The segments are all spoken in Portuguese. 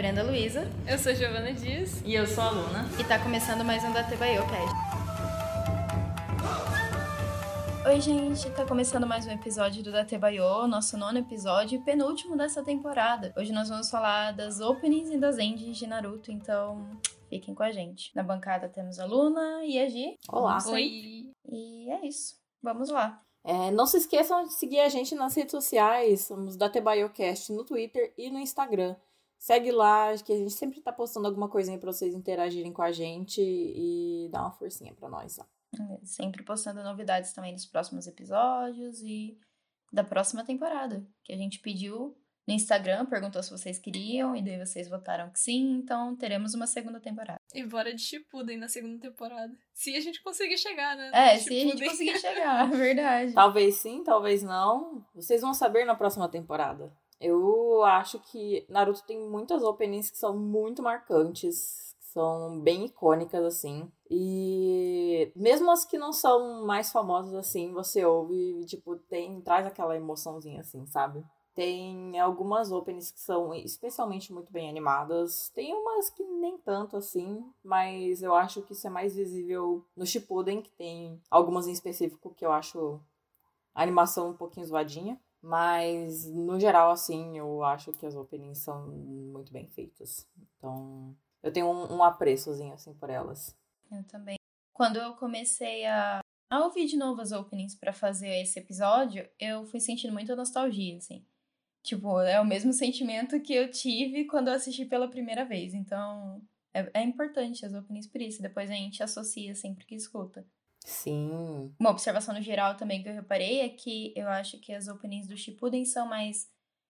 Brenda Luiza. Eu sou Giovana Dias. E eu sou a Luna. E tá começando mais um da Cast. Oi, gente, tá começando mais um episódio do Datebayo, nosso nono episódio e penúltimo dessa temporada. Hoje nós vamos falar das openings e das endings de Naruto, então fiquem com a gente. Na bancada temos a Luna e a Gi. Olá. Oi. E é isso. Vamos lá. É, não se esqueçam de seguir a gente nas redes sociais, somos da TebaioCast no Twitter e no Instagram. Segue lá, que a gente sempre tá postando alguma coisinha pra vocês interagirem com a gente e dar uma forcinha pra nós lá. É, sempre postando novidades também dos próximos episódios e da próxima temporada, que a gente pediu no Instagram, perguntou se vocês queriam, e daí vocês votaram que sim, então teremos uma segunda temporada. E bora de Shippuden na segunda temporada. Se a gente conseguir chegar, né? É, se a gente conseguir chegar, verdade. Talvez sim, talvez não. Vocês vão saber na próxima temporada. Eu acho que Naruto tem muitas openings que são muito marcantes, que são bem icônicas, assim. E mesmo as que não são mais famosas, assim, você ouve, tipo, tem, traz aquela emoçãozinha, assim, sabe? Tem algumas openings que são especialmente muito bem animadas. Tem umas que nem tanto assim, mas eu acho que isso é mais visível no Shippuden, que tem algumas em específico que eu acho a animação um pouquinho zoadinha. Mas, no geral, assim, eu acho que as openings são muito bem feitas. Então, eu tenho um, um apreçozinho, assim, por elas. Eu também. Quando eu comecei a, a ouvir de novo as openings para fazer esse episódio, eu fui sentindo muita nostalgia, assim. Tipo, é o mesmo sentimento que eu tive quando eu assisti pela primeira vez. Então, é, é importante as openings por isso. Depois a gente associa sempre que escuta. Sim. Uma observação no geral também que eu reparei é que eu acho que as openings do Shippuden são mais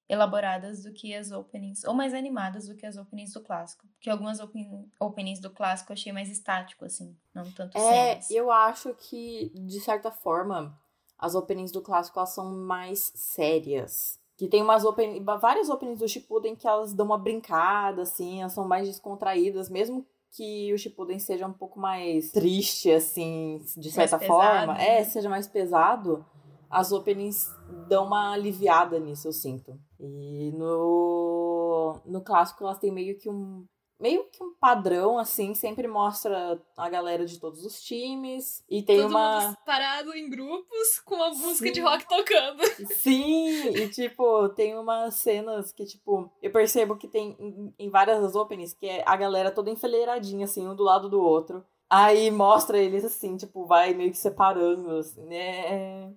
elaboradas do que as openings, ou mais animadas do que as openings do clássico. Porque algumas open, openings do clássico eu achei mais estático, assim, não tanto É, cenas. eu acho que, de certa forma, as openings do clássico elas são mais sérias. Que tem umas open, várias openings do Shippuden que elas dão uma brincada, assim, elas são mais descontraídas, mesmo que o Shippuden seja um pouco mais triste, assim, de certa mais forma. Pesado, é, né? seja mais pesado. As openings dão uma aliviada nisso, eu sinto. E no, no clássico elas têm meio que um meio que um padrão, assim, sempre mostra a galera de todos os times. E tem Todo uma. Mundo parado em grupos com uma música Sim. de rock tocando. Sim, e tipo, tem umas cenas que, tipo, eu percebo que tem em, em várias das openings que é a galera toda enfileiradinha, assim, um do lado do outro. Aí mostra eles assim, tipo, vai meio que separando, assim, né?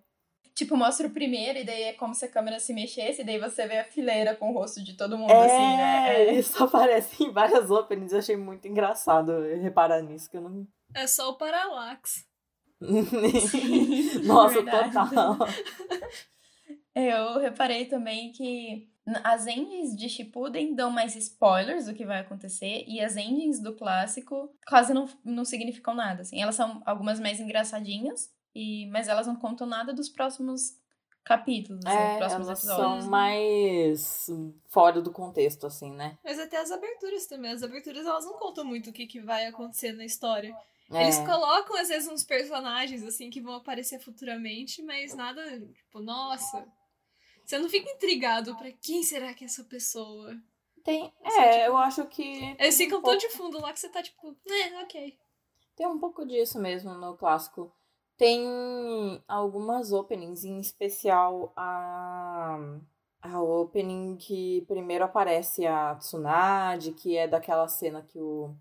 Tipo, mostra o primeiro e daí é como se a câmera se mexesse e daí você vê a fileira com o rosto de todo mundo, é, assim, né? É, isso aparece em várias openings, eu achei muito engraçado reparar nisso, que eu não... É só o Parallax. Nossa, total. Eu reparei também que as endings de Shippuden dão mais spoilers do que vai acontecer e as endings do clássico quase não, não significam nada, assim. Elas são algumas mais engraçadinhas, e, mas elas não contam nada dos próximos capítulos, assim, é, próximos elas episódios. são mais fora do contexto, assim, né? Mas até as aberturas também. As aberturas, elas não contam muito o que, que vai acontecer na história. É. Eles colocam, às vezes, uns personagens, assim, que vão aparecer futuramente, mas nada, tipo, nossa... Você não fica intrigado para quem será que é essa pessoa. Tem, assim, é, tipo, eu acho que... Eles ficam um tão pouco... de fundo lá que você tá, tipo, é, ok. Tem um pouco disso mesmo no clássico. Tem algumas openings, em especial a, a opening que primeiro aparece a Tsunade, que é daquela cena que o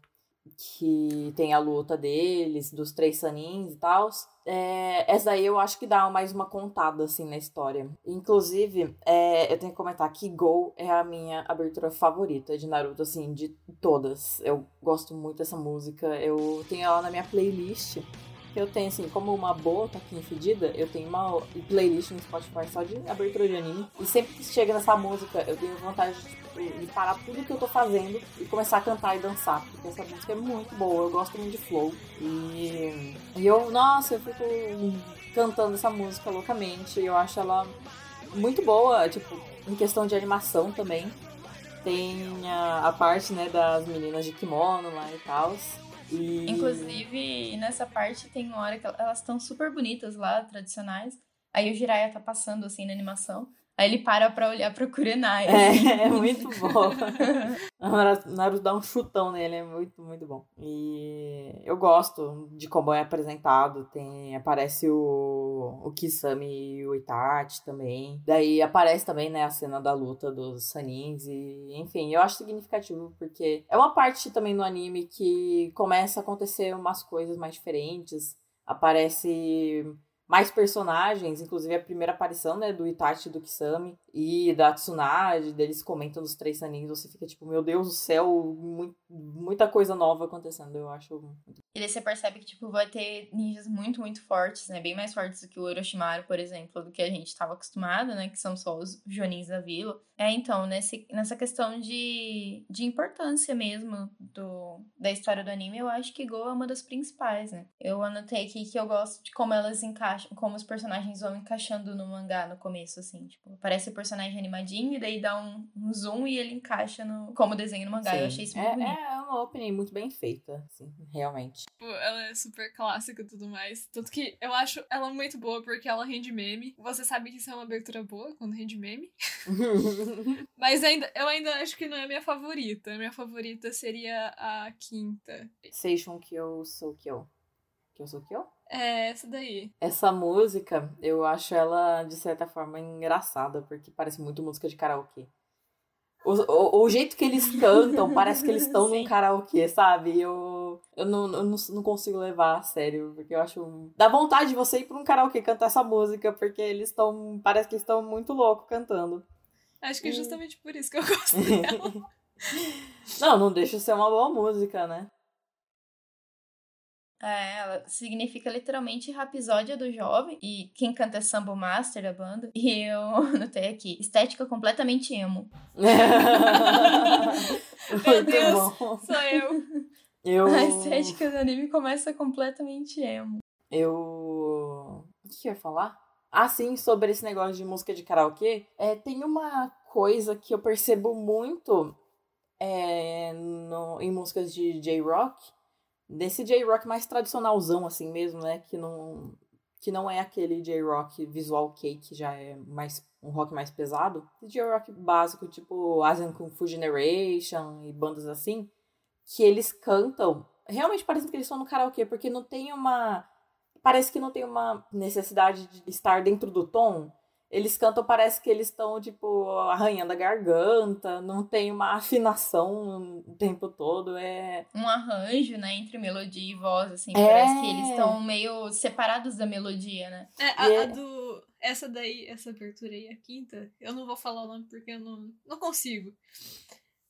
que tem a luta deles, dos três sanins e tal. É, essa daí eu acho que dá mais uma contada, assim, na história. Inclusive, é, eu tenho que comentar que Go é a minha abertura favorita de Naruto, assim, de todas. Eu gosto muito dessa música. Eu tenho ela na minha playlist eu tenho, assim, como uma boa taquinha fedida, eu tenho uma playlist no Spotify só de abertura de anime. E sempre que chega nessa música, eu tenho vontade de, tipo, de parar tudo que eu tô fazendo e começar a cantar e dançar. Porque essa música é muito boa, eu gosto muito de flow. E, e eu, nossa, eu fico cantando essa música loucamente. Eu acho ela muito boa, tipo, em questão de animação também. Tem a, a parte, né, das meninas de kimono lá e tal. E... Inclusive, nessa parte tem uma hora que elas estão super bonitas lá, tradicionais. Aí o Jiraiya tá passando assim na animação. Aí ele para pra olhar pro Kurenai. É, é muito bom. Naruto dá um chutão nele, é muito, muito bom. E eu gosto de como é apresentado. Tem, aparece o, o Kisame e o Itachi também. Daí aparece também, né, a cena da luta dos Sanins. E, enfim, eu acho significativo porque é uma parte também no anime que começa a acontecer umas coisas mais diferentes. Aparece mais personagens, inclusive a primeira aparição, né, do Itachi do Kisame e da Tsunade, deles comentam dos três Sanins, você fica tipo, meu Deus do céu, muita coisa nova acontecendo, eu acho. E daí você percebe que, tipo, vai ter ninjas muito, muito fortes, né, bem mais fortes do que o Orochimaru, por exemplo, do que a gente estava acostumado, né, que são só os Jonins da vila. É, então, nesse, nessa questão de, de importância mesmo do, da história do anime, eu acho que Go é uma das principais, né. Eu anotei aqui que eu gosto de como elas encaixam, como os personagens vão encaixando no mangá no começo, assim, tipo, parece o personagem animadinho e daí dá um, um zoom e ele encaixa no, como desenho no mangá. Sim. Eu achei isso muito é, bonito. É uma opening muito bem feita, assim, realmente. Tipo, ela é super clássica e tudo mais. Tanto que eu acho ela muito boa porque ela rende meme. Você sabe que isso é uma abertura boa quando rende meme. Mas ainda, eu ainda acho que não é a minha favorita. A minha favorita seria a quinta. Seishun Kyo Sou Kyo. Kyo Sou Kyo? É, essa daí. Essa música, eu acho ela, de certa forma, engraçada, porque parece muito música de karaokê. O, o, o jeito que eles cantam, parece que eles estão num karaokê, sabe? Eu, eu, não, eu não, não consigo levar a sério, porque eu acho. Dá vontade de você ir pra um karaokê cantar essa música, porque eles estão. Parece que estão muito loucos cantando. Acho que é justamente por isso que eu gosto dela. não, não deixa de ser uma boa música, né? É, ela significa literalmente rapisódia do jovem. E quem canta é Sambo Master, a banda. E eu anotei aqui, estética completamente emo. Meu Deus, bom. sou eu. eu. A estética do anime começa completamente emo. Eu. O que eu ia falar? Ah, sim, sobre esse negócio de música de karaokê. É, tem uma coisa que eu percebo muito é, no, em músicas de J-Rock desse J-Rock mais tradicionalzão, assim mesmo, né? Que não, que não é aquele J-Rock visual cake, que já é mais um rock mais pesado. J-Rock básico, tipo Asian Kung Fu Generation e bandas assim, que eles cantam. Realmente parece que eles estão no karaokê, porque não tem uma. Parece que não tem uma necessidade de estar dentro do tom eles cantam, parece que eles estão, tipo, arranhando a garganta, não tem uma afinação o tempo todo, é... Um arranjo, né, entre melodia e voz, assim, é... parece que eles estão meio separados da melodia, né? É, a, a, é do... Essa daí, essa abertura aí, a quinta, eu não vou falar o nome porque eu não, não consigo.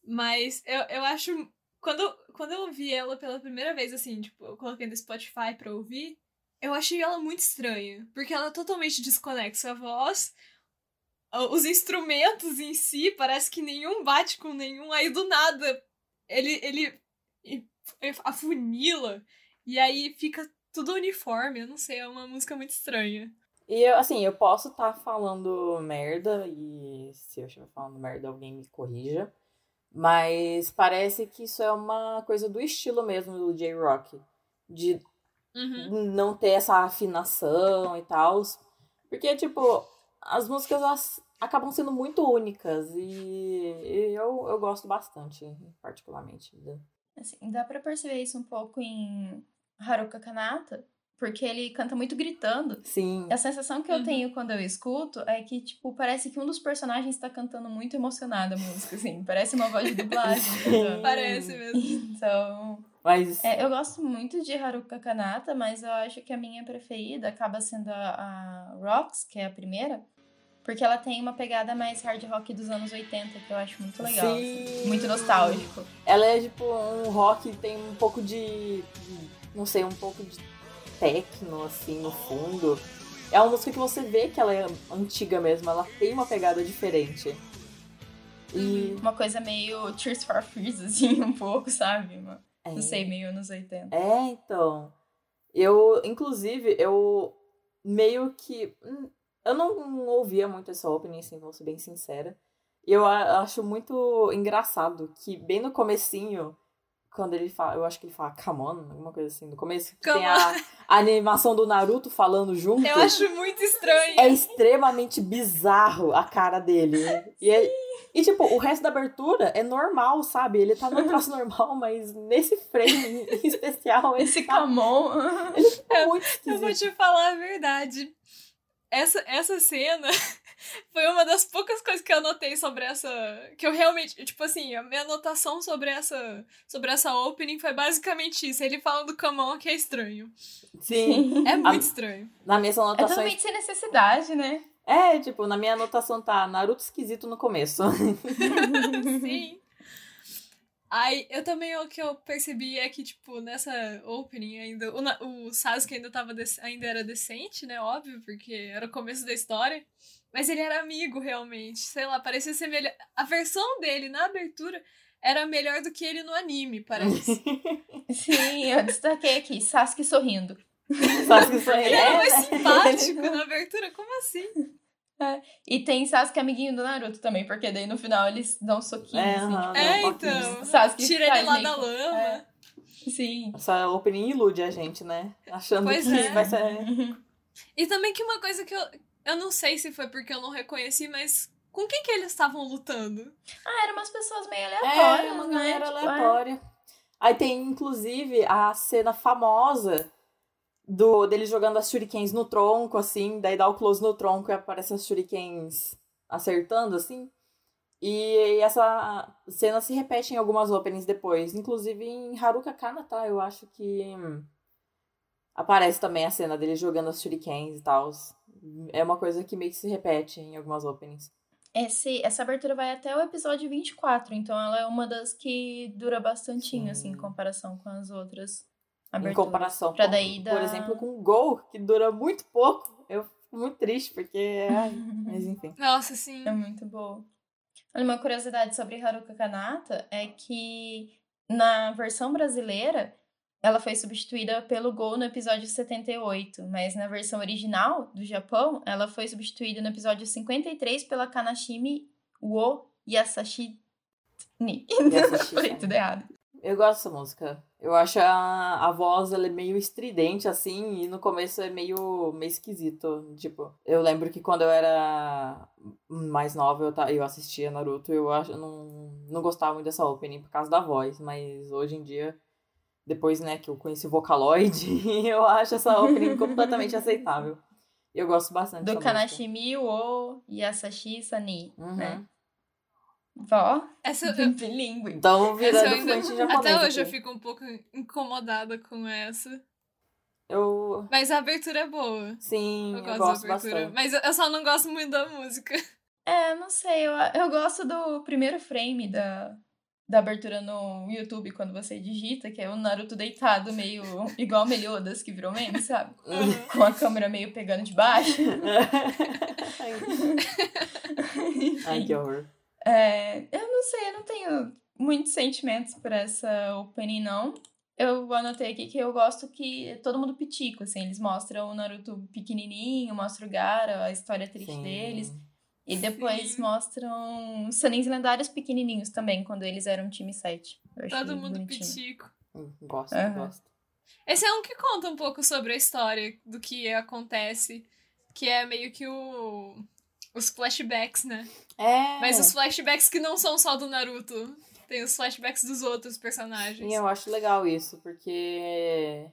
Mas eu, eu acho... Quando, quando eu ouvi ela pela primeira vez, assim, tipo, eu coloquei no Spotify pra ouvir, eu achei ela muito estranha, porque ela é totalmente desconexa a voz, os instrumentos em si, parece que nenhum bate com nenhum, aí do nada ele, ele, afunila, e aí fica tudo uniforme, eu não sei, é uma música muito estranha. E eu, assim, eu posso estar tá falando merda, e se eu estiver falando merda, alguém me corrija. Mas parece que isso é uma coisa do estilo mesmo do J-Rock. De uhum. não ter essa afinação e tal. Porque, tipo, as músicas elas acabam sendo muito únicas e, e eu, eu gosto bastante, particularmente. Assim, dá pra perceber isso um pouco em Haruka Kanata, porque ele canta muito gritando. Sim. A sensação que eu uhum. tenho quando eu escuto é que, tipo, parece que um dos personagens tá cantando muito emocionado a música, assim. Parece uma voz de dublagem. parece mesmo. Então, mas... É, eu gosto muito de Haruka Kanata, mas eu acho que a minha preferida acaba sendo a, a Rocks, que é a primeira. Porque ela tem uma pegada mais hard rock dos anos 80, que eu acho muito legal. Assim, muito nostálgico. Ela é tipo um rock, tem um pouco de. Não sei, um pouco de techno, assim, no fundo. É uma música que você vê que ela é antiga mesmo, ela tem uma pegada diferente. E... Uma coisa meio Tears for Fears, assim, um pouco, sabe? Uma... É. Não sei, meio anos 80. É, então. Eu, inclusive, eu meio que. Hum, eu não ouvia muito essa opening, assim, vou ser bem sincera. E eu acho muito engraçado que, bem no comecinho, quando ele fala, eu acho que ele fala come on, alguma coisa assim, no começo, que tem a, a, animação do Naruto falando junto. Eu acho muito estranho. É extremamente bizarro a cara dele. E, é, e, tipo, o resto da abertura é normal, sabe? Ele tá no troço normal, mas nesse frame em especial, esse tá, come on. Ele fica muito esquisito. Eu vou te falar a verdade. Essa, essa cena foi uma das poucas coisas que eu anotei sobre essa. Que eu realmente. Tipo assim, a minha anotação sobre essa. Sobre essa opening foi basicamente isso. Ele falando do Kamon que é estranho. Sim. É muito a, estranho. Na minha anotação. É totalmente sem necessidade, né? É, tipo, na minha anotação tá Naruto esquisito no começo. Sim. Aí, eu também, o que eu percebi é que, tipo, nessa opening ainda, o, o Sasuke ainda, tava ainda era decente, né, óbvio, porque era o começo da história. Mas ele era amigo, realmente. Sei lá, parecia ser melhor. A versão dele na abertura era melhor do que ele no anime, parece. Sim, eu destaquei aqui, Sasuke sorrindo. Sasuke sorrindo. Ele era mais simpático na abertura, como assim? É. E tem Sasuke amiguinho do Naruto também, porque daí no final eles dão um soquinho, é, assim. Tipo, é, então. Sasuke Tira ele lá da lama. É. Sim. Essa opening ilude a gente, né? Achando pois que é. vai ser... E também que uma coisa que eu, eu não sei se foi porque eu não reconheci, mas com quem que eles estavam lutando? Ah, eram umas pessoas meio aleatórias, é, uma né? galera tipo, aleatória. Aí tem, inclusive, a cena famosa do dele jogando as shurikens no tronco, assim, daí dá o close no tronco e aparecem as shurikens acertando, assim. E essa cena se repete em algumas openings depois. Inclusive em Haruka Kanata, eu acho que hum, aparece também a cena dele jogando as shurikens e tal. É uma coisa que meio que se repete em algumas openings. Esse, essa abertura vai até o episódio 24, então ela é uma das que dura bastantinho, assim, em comparação com as outras aberturas. Em comparação, pra com, daí por exemplo, com o Gol, que dura muito pouco. Eu fico muito triste, porque... Ai, mas enfim. Nossa, sim. É muito boa. Olha, uma curiosidade sobre Haruka Kanata é que na versão brasileira ela foi substituída pelo Gol no episódio 78, mas na versão original do Japão, ela foi substituída no episódio 53 pela Kanashimi wo Yasashi ni. Yasashi, Falei tudo errado. Eu gosto dessa música. Eu acho a, a voz ela é meio estridente, assim, e no começo é meio, meio esquisito. Tipo, eu lembro que quando eu era mais nova, eu, eu assistia Naruto, eu, acho, eu não, não gostava muito dessa opening por causa da voz, mas hoje em dia depois, né, que eu conheci o Vocaloid, eu acho essa opening completamente aceitável. Eu gosto bastante Do Kanashimi wo Yasashi Sani, uhum. né? Vó, essa eu, bilíngue. Então, virando ainda, fluente japonês. Até hoje aqui. eu fico um pouco incomodada com essa. Eu... Mas a abertura é boa. Sim, eu, eu gosto, gosto da abertura. bastante. Mas eu só não gosto muito da música. É, não sei, eu, eu gosto do primeiro frame da, da abertura no YouTube, quando você digita, que é o Naruto deitado, meio igual Meliodas, que virou meme, sabe? Uhum. Com a câmera meio pegando de baixo. Ai, que horror. É, eu não sei, eu não tenho muitos sentimentos por essa opening, não. Eu anotei aqui que eu gosto que é todo mundo pitico, assim, eles mostram o Naruto pequenininho, mostram o Gara, a história triste Sim. deles. E depois Sim. mostram os Sanins lendários pequenininhos também, quando eles eram time 7. Eu achei Todo mundo bonitinho. pitico. Hum, Gosto, Aham. gosto. Esse é um que conta um pouco sobre a história do que acontece, que é meio que o os flashbacks, né? É. Mas os flashbacks que não são só do Naruto, tem os flashbacks dos outros personagens. Sim, eu acho legal isso, porque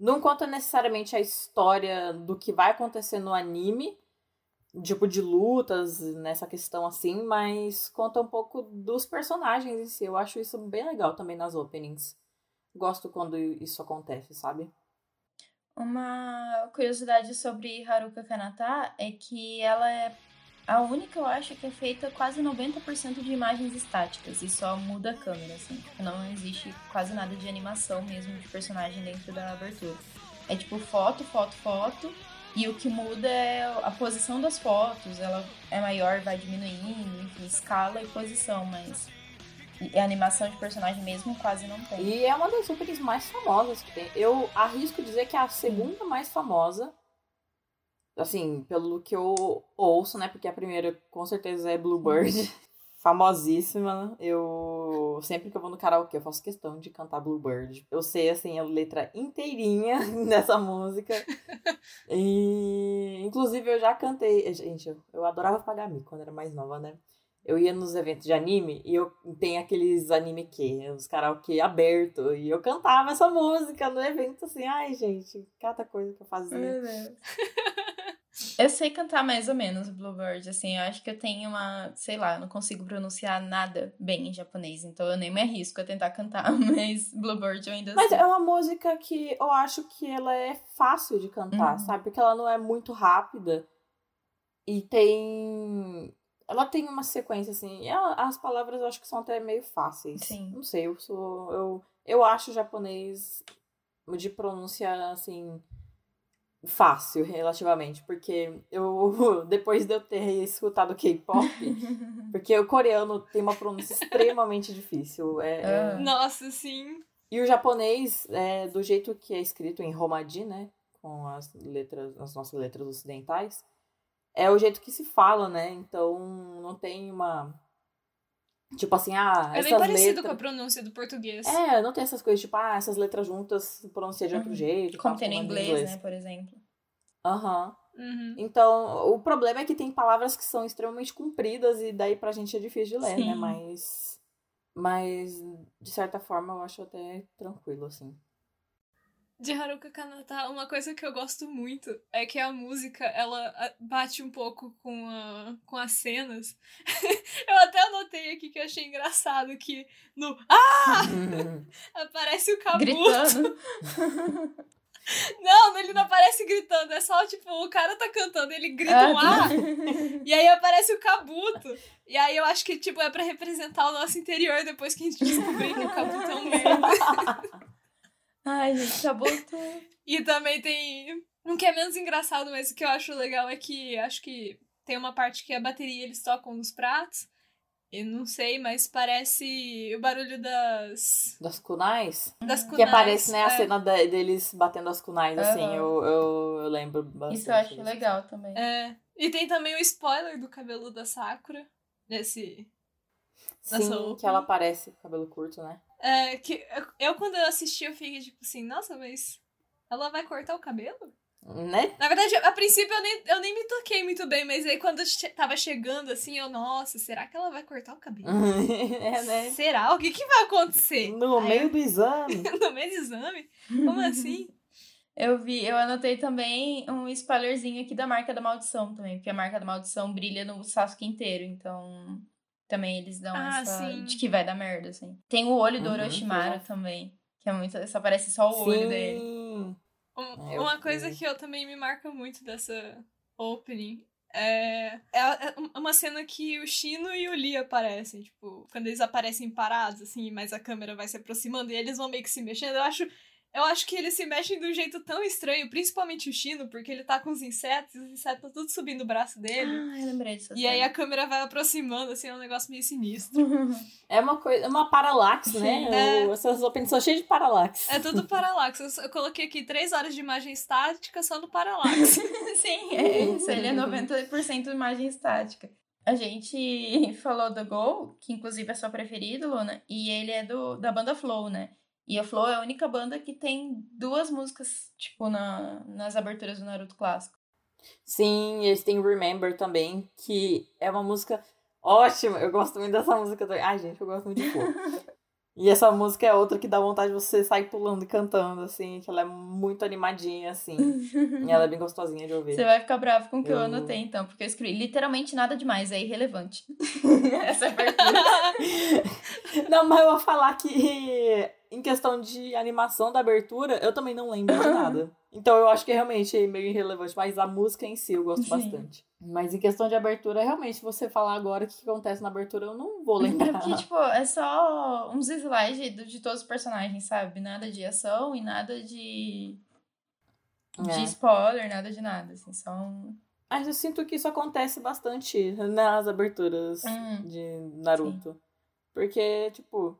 não conta necessariamente a história do que vai acontecer no anime, tipo de lutas nessa questão assim, mas conta um pouco dos personagens em si. Eu acho isso bem legal também nas openings. Gosto quando isso acontece, sabe? Uma curiosidade sobre Haruka Kanata é que ela é a única, eu acho, que é feita quase 90% de imagens estáticas e só muda a câmera, assim. Não existe quase nada de animação mesmo de personagem dentro da abertura. É tipo foto, foto, foto, e o que muda é a posição das fotos. Ela é maior, vai diminuindo, enfim, escala e posição, mas a animação de personagem mesmo quase não tem. E é uma das openings mais famosas que tem. Eu arrisco dizer que é a segunda mais famosa. Assim, pelo que eu ouço, né? Porque a primeira com certeza é Bluebird. famosíssima. Eu sempre que eu vou no karaokê, eu faço questão de cantar Bluebird. Eu sei assim a letra inteirinha dessa música. E inclusive eu já cantei, gente, eu, adorava pagar mico quando era mais nova, né? Eu ia nos eventos de anime e eu tem aqueles anime que, os karaokê aberto, e eu cantava essa música no evento assim, ai, gente, cada coisa que eu fazia. Eu sei cantar mais ou menos Bluebird, assim, eu acho que eu tenho uma, sei lá, eu não consigo pronunciar nada bem em japonês, então eu nem me arrisco a tentar cantar, mas Bluebird eu ainda Mas sei. é uma música que eu acho que ela é fácil de cantar, Uhum. sabe? Porque ela não é muito rápida e tem. Ela tem uma sequência, assim. e ela- as palavras eu acho que são até meio fáceis. Sim. Não sei, eu sou. Eu, eu acho japonês de pronúncia, assim. Fácil, relativamente, porque eu, depois de eu ter escutado K-pop, porque o coreano tem uma pronúncia extremamente difícil. É, é- Ah. Nossa, sim. e o japonês, é, do jeito que é escrito em Romaji, né? Com as letras, as nossas letras ocidentais, é o jeito que se fala, né? Então não tem uma. Tipo assim, ah, É bem essas parecido letras. com a pronúncia do português. É, não tem essas coisas, tipo, ah, essas letras juntas pronuncia de outro Uhum. jeito. e Como tem no é inglês, né, por exemplo. Aham. Uhum. Então, o problema é que tem palavras que são extremamente compridas e daí pra gente é difícil de ler, né? Sim. Mas. Mas, de certa forma, eu acho até tranquilo, assim. De Haruka Kanata, uma coisa que eu gosto muito é que a música, ela ah, bate um pouco com, a, com as cenas. eu até anotei aqui que eu achei engraçado que no Ah! aparece o Kabuto. Gritando. Não, ele não aparece gritando, é só tipo, o cara tá cantando, ele grita um Ah, e aí aparece o Kabuto. E aí eu acho que tipo é pra representar o nosso interior depois que a gente descobrir que o Kabuto é um merda. Ai, gente, Kabuto. E também tem um que é menos engraçado, mas o que eu acho legal é que acho que tem uma parte que a bateria eles tocam nos pratos. E não sei, mas parece o barulho das. Das kunais? das Que kunais. aparece, né, a É. cena da- deles batendo as kunais, assim, Aham. eu, eu, eu lembro bastante. Isso eu acho disso. legal também. É. E tem também o spoiler do cabelo da Sakura. Nesse. Sim, opening. que ela aparece com cabelo curto, né? É, que eu, eu, quando eu assisti, eu fiquei tipo assim, nossa, mas ela vai cortar o cabelo? Né? Na verdade, a princípio eu nem, eu nem me toquei muito bem, mas aí quando che tava chegando assim, eu, nossa, será que ela vai cortar o cabelo? é, né? Será? O que, que vai acontecer? No Aí meio do exame. no meio do exame? Como assim? Eu vi, eu anotei também um spoilerzinho aqui da marca da maldição também, porque a marca da maldição brilha no Sasuke inteiro, então também eles dão Ah, essa sim. de que vai dar merda, assim. Tem o olho do Uhum, Orochimaru também, que é muito, só aparece só o olho dele. Sim. Um- É, uma coisa que eu também me marca muito dessa opening é, é uma cena que o Shino e o Lee aparecem, tipo, quando eles aparecem parados, assim, mas a câmera vai se aproximando e eles vão meio que se mexendo. Eu acho, eu acho que eles se mexem de um jeito tão estranho, principalmente o Shino, porque ele tá com os insetos, e os insetos estão tudo subindo o braço dele. Ah, eu lembrei disso. E aí a câmera vai aproximando, assim, é um negócio meio sinistro. É uma coisa, é uma paralaxe, né? É. O- Essas openings são cheias de paralaxe. É tudo paralaxe. Eu, eu coloquei aqui três horas de imagem estática só no paralaxe. Sim, é isso. Ele é 90% imagem estática. A gente falou do Gol, que inclusive é sua preferida, Luna, e ele é do, da banda Flow, né? E a Flow é a única banda que tem duas músicas, tipo, na, nas aberturas do Naruto clássico. Sim, eles têm Remember também, que é uma música ótima. Eu gosto muito dessa música também. Ai, gente, eu gosto muito de Flow. E essa música é outra que dá vontade de você sair pulando e cantando, assim, que ela é muito animadinha, assim. e ela é bem gostosinha de ouvir. Você vai ficar bravo com o que eu... Eu- anotei, então, porque eu escrevi literalmente nada demais, é irrelevante. Essa abertura. Não, mas eu vou falar que em questão de animação da abertura, eu também não lembro de nada. Então eu acho que é realmente meio irrelevante, mas a música em si eu gosto Sim. bastante. Mas em questão de abertura, realmente, você falar agora o que acontece na abertura, eu não vou É lembrar. porque, tipo, é só uns slides de, de todos os personagens, sabe? Nada de ação e nada de, de É. spoiler, nada de nada, assim, só um... Mas eu sinto que isso acontece bastante nas aberturas Hum, de Naruto. Porque, tipo,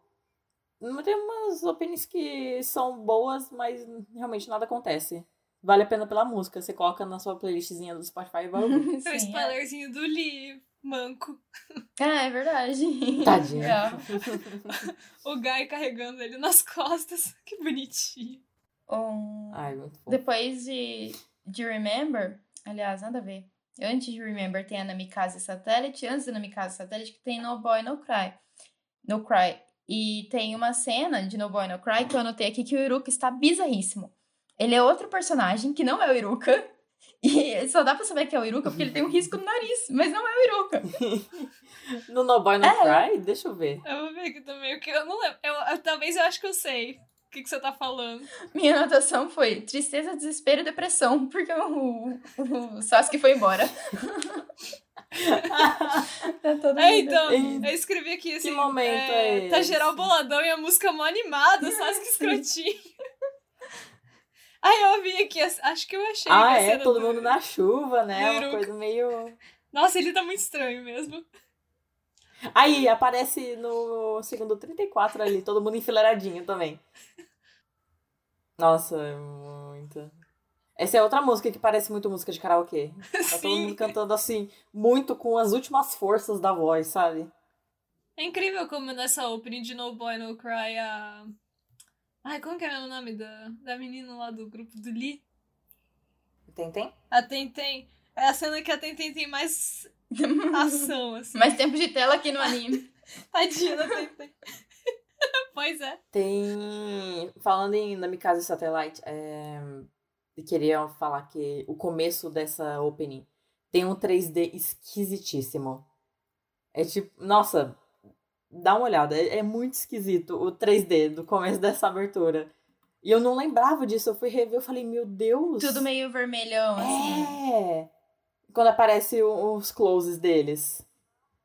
tem umas openings que são boas, mas realmente nada acontece. Vale a pena pela música. Você coloca na sua playlistzinha do Spotify e vai ouvir. o sim, é. spoilerzinho do Lee manco. Ah, é verdade. Tadinho. É. O Guy carregando ele nas costas. Que bonitinho. Um... Ai, muito. Depois de, de Remember, aliás, nada a ver. Antes de Remember tem a Namikaze Satellite, antes da Namikaze Satellite que tem No Boy No Cry. No Cry. E tem uma cena de No Boy No Cry que eu anotei aqui que o Iruka está bizarríssimo. Ele é outro personagem que não é o Iruka. E só dá pra saber que é o Iruka porque ele tem um risco no nariz, mas não é o Iruka. No No Boy No É. Cry? Deixa eu ver. Eu vou ver aqui também, o que eu não lembro. Eu, eu- talvez eu acho que eu sei o que, que você tá falando. Minha anotação foi tristeza, desespero e depressão, porque o, o Sasuke foi embora. tá todo É, então, eu escrevi aqui assim. momento é Tá esse? geral boladão e a música mó animada, só que escrotinho. Aí eu vi aqui, acho que eu achei. ah, que é, todo do- mundo na chuva, né? Uma coisa meio. Nossa, ele tá muito estranho mesmo. Aí, aparece no segundo 34 ali, todo mundo enfileiradinho também. Nossa, é muito. Essa é outra música que parece muito música de karaokê. Tá todo mundo cantando assim, muito com as últimas forças da voz, sabe? É incrível como nessa opening de No Boy No Cry a. Ai, como que é o nome da, da menina lá do grupo do Lee? Tem, tem? A Tentem. É a cena que a Tentem tem mais ação, assim. Mais tempo de tela aqui no anime. Tadinha da Tentem. pois é. Tem. Falando em Namikaze Satellite, é... eu queria falar que o começo dessa opening tem um 3D esquisitíssimo. É tipo. Nossa, dá uma olhada. É, é muito esquisito o 3D do começo dessa abertura. E eu não lembrava disso. Eu fui rever, eu falei, meu Deus. Tudo meio vermelhão, assim. É. Quando aparece os closes deles.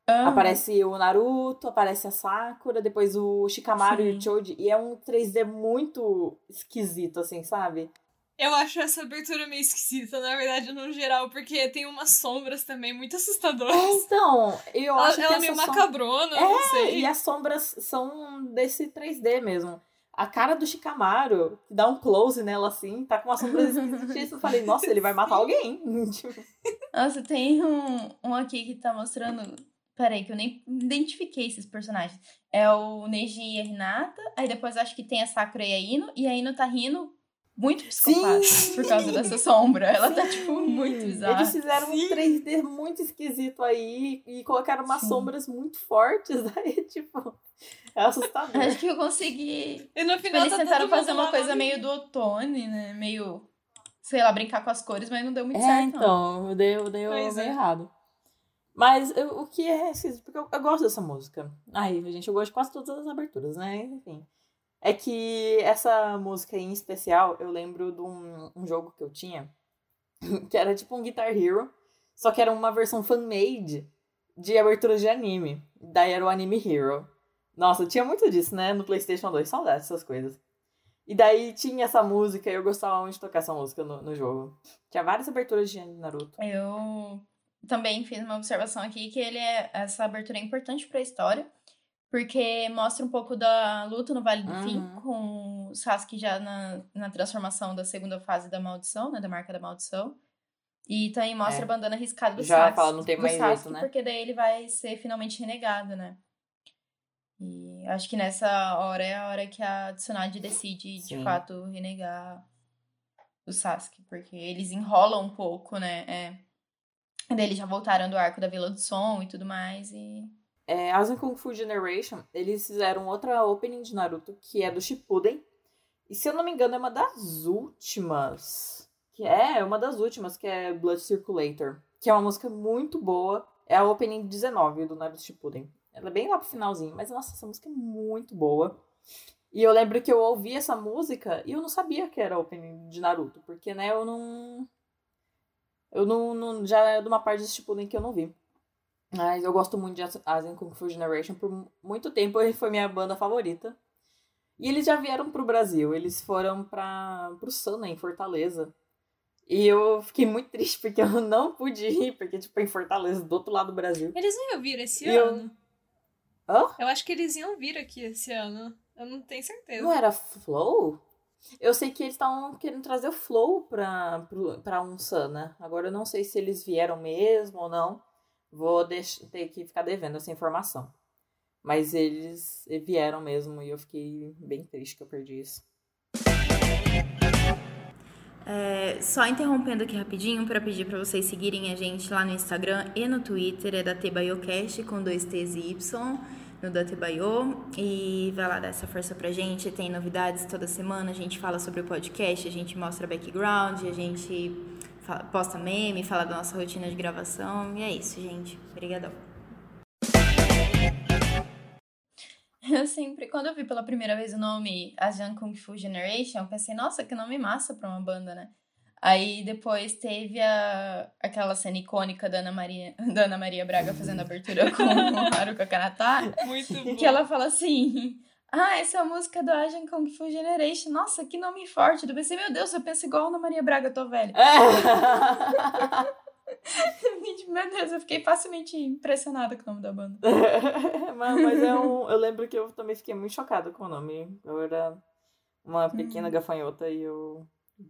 Ah, Aparece o Naruto, aparece a Sakura, depois o Shikamaru e Sim. o Choji. E é um 3D muito esquisito, assim, sabe? Eu acho essa abertura meio esquisita, na verdade, no geral, porque tem umas sombras também muito assustadoras. É, então, eu ela acho que ela é meio som- macabrona, É, não sei. E as sombras são desse 3D mesmo. A cara do Shikamaru, que dá um close nela assim, tá com uma sombra esquisitíssima. Eu falei, nossa, ele vai matar alguém. Nossa, tem um, um aqui que tá mostrando. Peraí, que eu nem identifiquei esses personagens. É o Neji e a Hinata. Aí depois acho que tem a Sakura e a Ino. E a Ino tá rindo muito psicopata Sim! por causa dessa sombra. Ela tá, tipo, muito bizarra. Eles fizeram Sim. um 3D muito esquisito aí e colocaram umas Sim. sombras muito fortes. Aí, tipo, é assustador. Acho que eu consegui. E no Tipo, final eles tá tentaram fazer uma coisa meio do outono, né? Meio. Sei lá, brincar com as cores, mas não deu muito É, certo. não. então, deu, deu Pois meio é. errado. Mas eu- o que é porque eu, eu gosto dessa música. Ai, gente, eu gosto de quase todas as aberturas, né? Enfim. É que essa música em especial, eu lembro de um, um jogo que eu tinha, que era tipo um Guitar Hero, só que era uma versão fan-made de aberturas de anime. Daí era o Anime Hero. Nossa, tinha muito disso, né? No PlayStation 2, saudades dessas coisas. E daí tinha essa música e eu gostava muito de tocar essa música no, no jogo. Tinha várias aberturas de Naruto. Eu também fiz uma observação aqui que ele é essa abertura é importante para a história, porque mostra um pouco da luta no Vale do Fim, Uhum. com o Sasuke já na, na transformação da segunda fase da maldição, né, da marca da maldição. E também mostra É. a bandana riscada do Já Sasuke, fala, não tem mais Sasuke, né? porque daí ele vai ser finalmente renegado, né? E acho que nessa hora é a hora que a Tsunade decide, de Sim. fato, renegar o Sasuke, porque eles enrolam um pouco, né? É. E daí eles já voltaram do arco da Vila do Som e tudo mais, e... É, Asian Kung Fu Generation, eles fizeram outra opening de Naruto, que é do Shippuden. E se eu não me engano, é uma das últimas. Que é, é uma das últimas, que é Blood Circulator. Que é uma música muito boa. É a opening 19 do Naruto Shippuden. Ela é bem lá pro finalzinho, mas nossa, essa música é muito boa. E eu lembro que eu ouvi essa música e eu não sabia que era opening de Naruto, porque, né, eu não. Eu não. não já é de uma parte do Shippuden que eu não vi. Mas eu gosto muito de As- Asian Kung Fu Generation. Por muito tempo ele foi minha banda favorita. E eles já vieram pro Brasil. Eles foram para pro Sana, em Fortaleza. E eu fiquei muito triste porque eu não pude ir, porque, tipo, em Fortaleza, do outro lado do Brasil. Eles não iam vir esse E eu- ano. Hã? Eu acho que eles iam vir aqui esse ano. Eu não tenho certeza. Não era Flow? Eu sei que eles estavam querendo trazer o Flow pra, pra um Sana. Agora eu não sei se eles vieram mesmo ou não. Vou ter que ficar devendo essa informação. Mas eles vieram mesmo e eu fiquei bem triste que eu perdi isso. É, só interrompendo aqui rapidinho para pedir para vocês seguirem a gente lá no Instagram e no Twitter, é da TBaiocast com dois T's e Y no da Tebaio e vai lá dar essa força pra gente. Tem novidades toda semana, a gente fala sobre o podcast, a gente mostra background, a gente fala, posta meme, fala da nossa rotina de gravação. E é isso, gente. Obrigadão. Eu sempre, quando eu vi pela primeira vez o nome Asian Kung Fu Generation, eu pensei, nossa, que nome massa pra uma banda, né? Aí depois teve a, aquela cena icônica da Ana Maria, da Ana Maria Braga fazendo abertura com o Haruka Kanata. Muito bom. Que ela fala assim: Ah, essa é a música do Asian Kung Fu Generation. Nossa, que nome forte. Eu pensei, meu Deus, eu penso igual a Ana Maria Braga, tô velha. Meu Deus, eu fiquei facilmente impressionada com o nome da banda. mas, mas é um, eu lembro que eu também fiquei muito chocada com o nome. Eu era uma pequena uhum. gafanhota e eu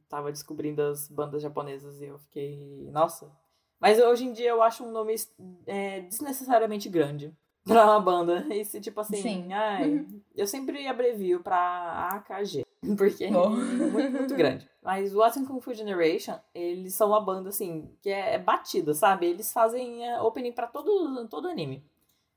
tava descobrindo as bandas japonesas e eu fiquei. Nossa. Mas hoje em dia eu acho um nome é, desnecessariamente grande pra uma banda. Esse tipo assim, Sim. Ai, uhum. eu sempre abrevio pra AKG. Porque é muito, muito grande. Mas o Watson Kung Fu Generation, eles são uma banda, assim, que é, é batida, sabe? Eles fazem é, opening pra todo, todo anime.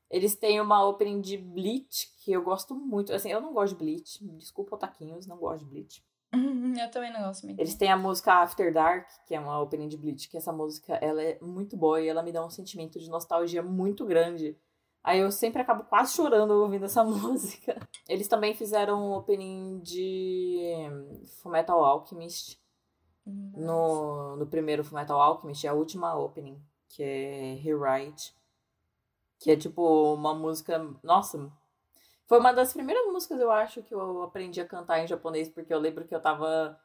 Eles têm uma opening de Bleach, que eu gosto muito. Assim, eu não gosto de Bleach. Desculpa, Otaquinhos, não gosto de Bleach. eu também não gosto muito. Eles têm a música After Dark, que é uma opening de Bleach, que essa música, ela é muito boa e ela me dá um sentimento de nostalgia muito grande. Aí eu sempre acabo quase chorando ouvindo essa música. Eles também fizeram um opening de Fullmetal Alchemist. No, no primeiro Fullmetal Alchemist, é a última opening, que é Rewrite. Que é tipo uma música. Nossa! Foi uma das primeiras músicas, eu acho, que eu aprendi a cantar em japonês, porque eu lembro que eu tava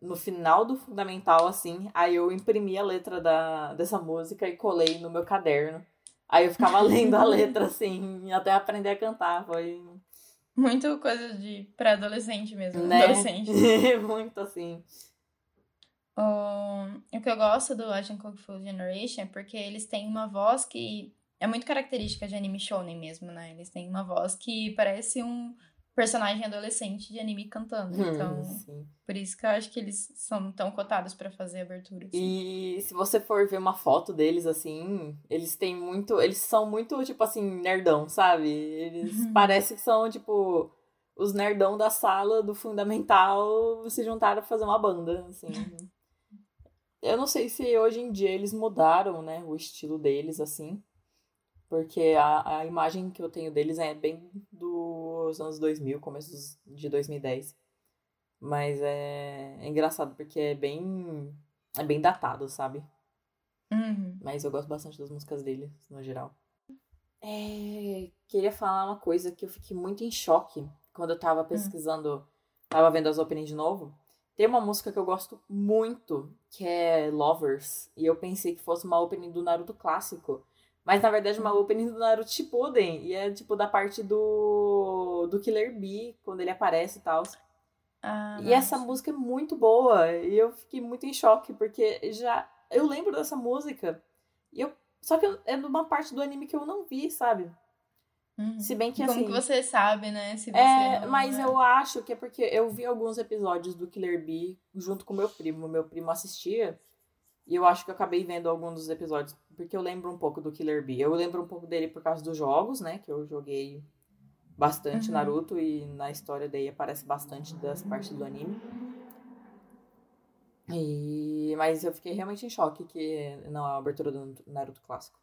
no final do fundamental, assim. Aí eu imprimi a letra da, dessa música e colei no meu caderno. Aí eu ficava lendo a letra, assim, até aprender a cantar. Foi. Muito coisa de pré-adolescente mesmo, né? Adolescente. Muito assim. O, o que eu gosto do Asian Kung Fu Generation é porque eles têm uma voz que é muito característica de anime shonen mesmo, né? Eles têm uma voz que parece um personagem adolescente de anime cantando. Hum, então, sim. por isso que eu acho que eles são tão cotados para fazer abertura. Assim. E se você for ver uma foto deles, assim, eles têm muito. Eles são muito, tipo assim, nerdão, sabe? Eles uhum. parecem que são, tipo, os nerdão da sala do fundamental se juntaram pra fazer uma banda, assim. eu não sei se hoje em dia eles mudaram, né, o estilo deles, assim. Porque a, a imagem que eu tenho deles é bem dos anos 2000, começo de 2010. Mas é, é engraçado porque é bem. É bem datado, sabe? Uhum. Mas eu gosto bastante das músicas deles, no geral. É, queria falar uma coisa que eu fiquei muito em choque quando eu tava hum. pesquisando, uhum. tava vendo as openings de novo. Tem uma música que eu gosto muito, que é Lovers. E eu pensei que fosse uma opening do Naruto clássico. Mas na verdade é uma opening do Naruto Shippuden. E é tipo da parte do, do Killer Bee, quando ele aparece e tal. Ah, e essa música é muito boa. E eu fiquei muito em choque, porque já. Eu lembro dessa música. E eu. Só que é de uma parte do anime que eu não vi, sabe? Uhum. Se bem que Como assim. Como que você sabe, né? Se você é, não, mas né? eu acho que é porque eu vi alguns episódios do Killer Bee junto com meu primo. Meu primo assistia. E eu acho que eu acabei vendo alguns dos episódios, porque eu lembro um pouco do Killer Bee. Eu lembro um pouco dele por causa dos jogos, né? Que eu joguei bastante uhum. Naruto e na história daí aparece bastante das partes do anime. E... Mas eu fiquei realmente em choque que não é a abertura do Naruto clássico.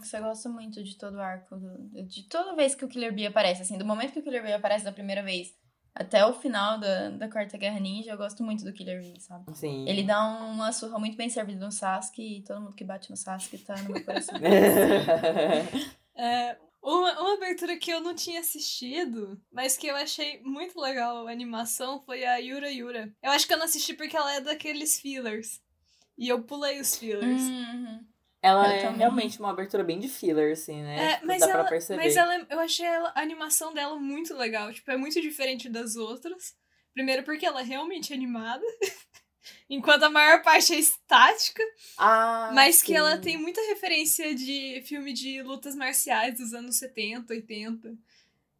Você gosta muito de todo o arco, do... de toda vez que o Killer Bee aparece, assim, do momento que o Killer Bee aparece da primeira vez até o final da, da Quarta Guerra Ninja, eu gosto muito do Killer Bee, sabe? Sim. Ele dá uma surra muito bem servida no Sasuke e todo mundo que bate no Sasuke tá no meu coração. é, uma, uma abertura que eu não tinha assistido, mas que eu achei muito legal a animação foi a Yura Yura. Eu acho que eu não assisti porque ela é daqueles fillers. E eu pulei os fillers. Uhum. Ela eu é também. realmente uma abertura bem de filler, assim, né? É, tipo, mas, ela, mas ela, eu achei ela, a animação dela muito legal. Tipo, é muito diferente das outras. Primeiro porque ela é realmente animada. Enquanto a maior parte é estática, Ah, mas que ela sim. tem muita referência de filme de lutas marciais dos anos 70, 80.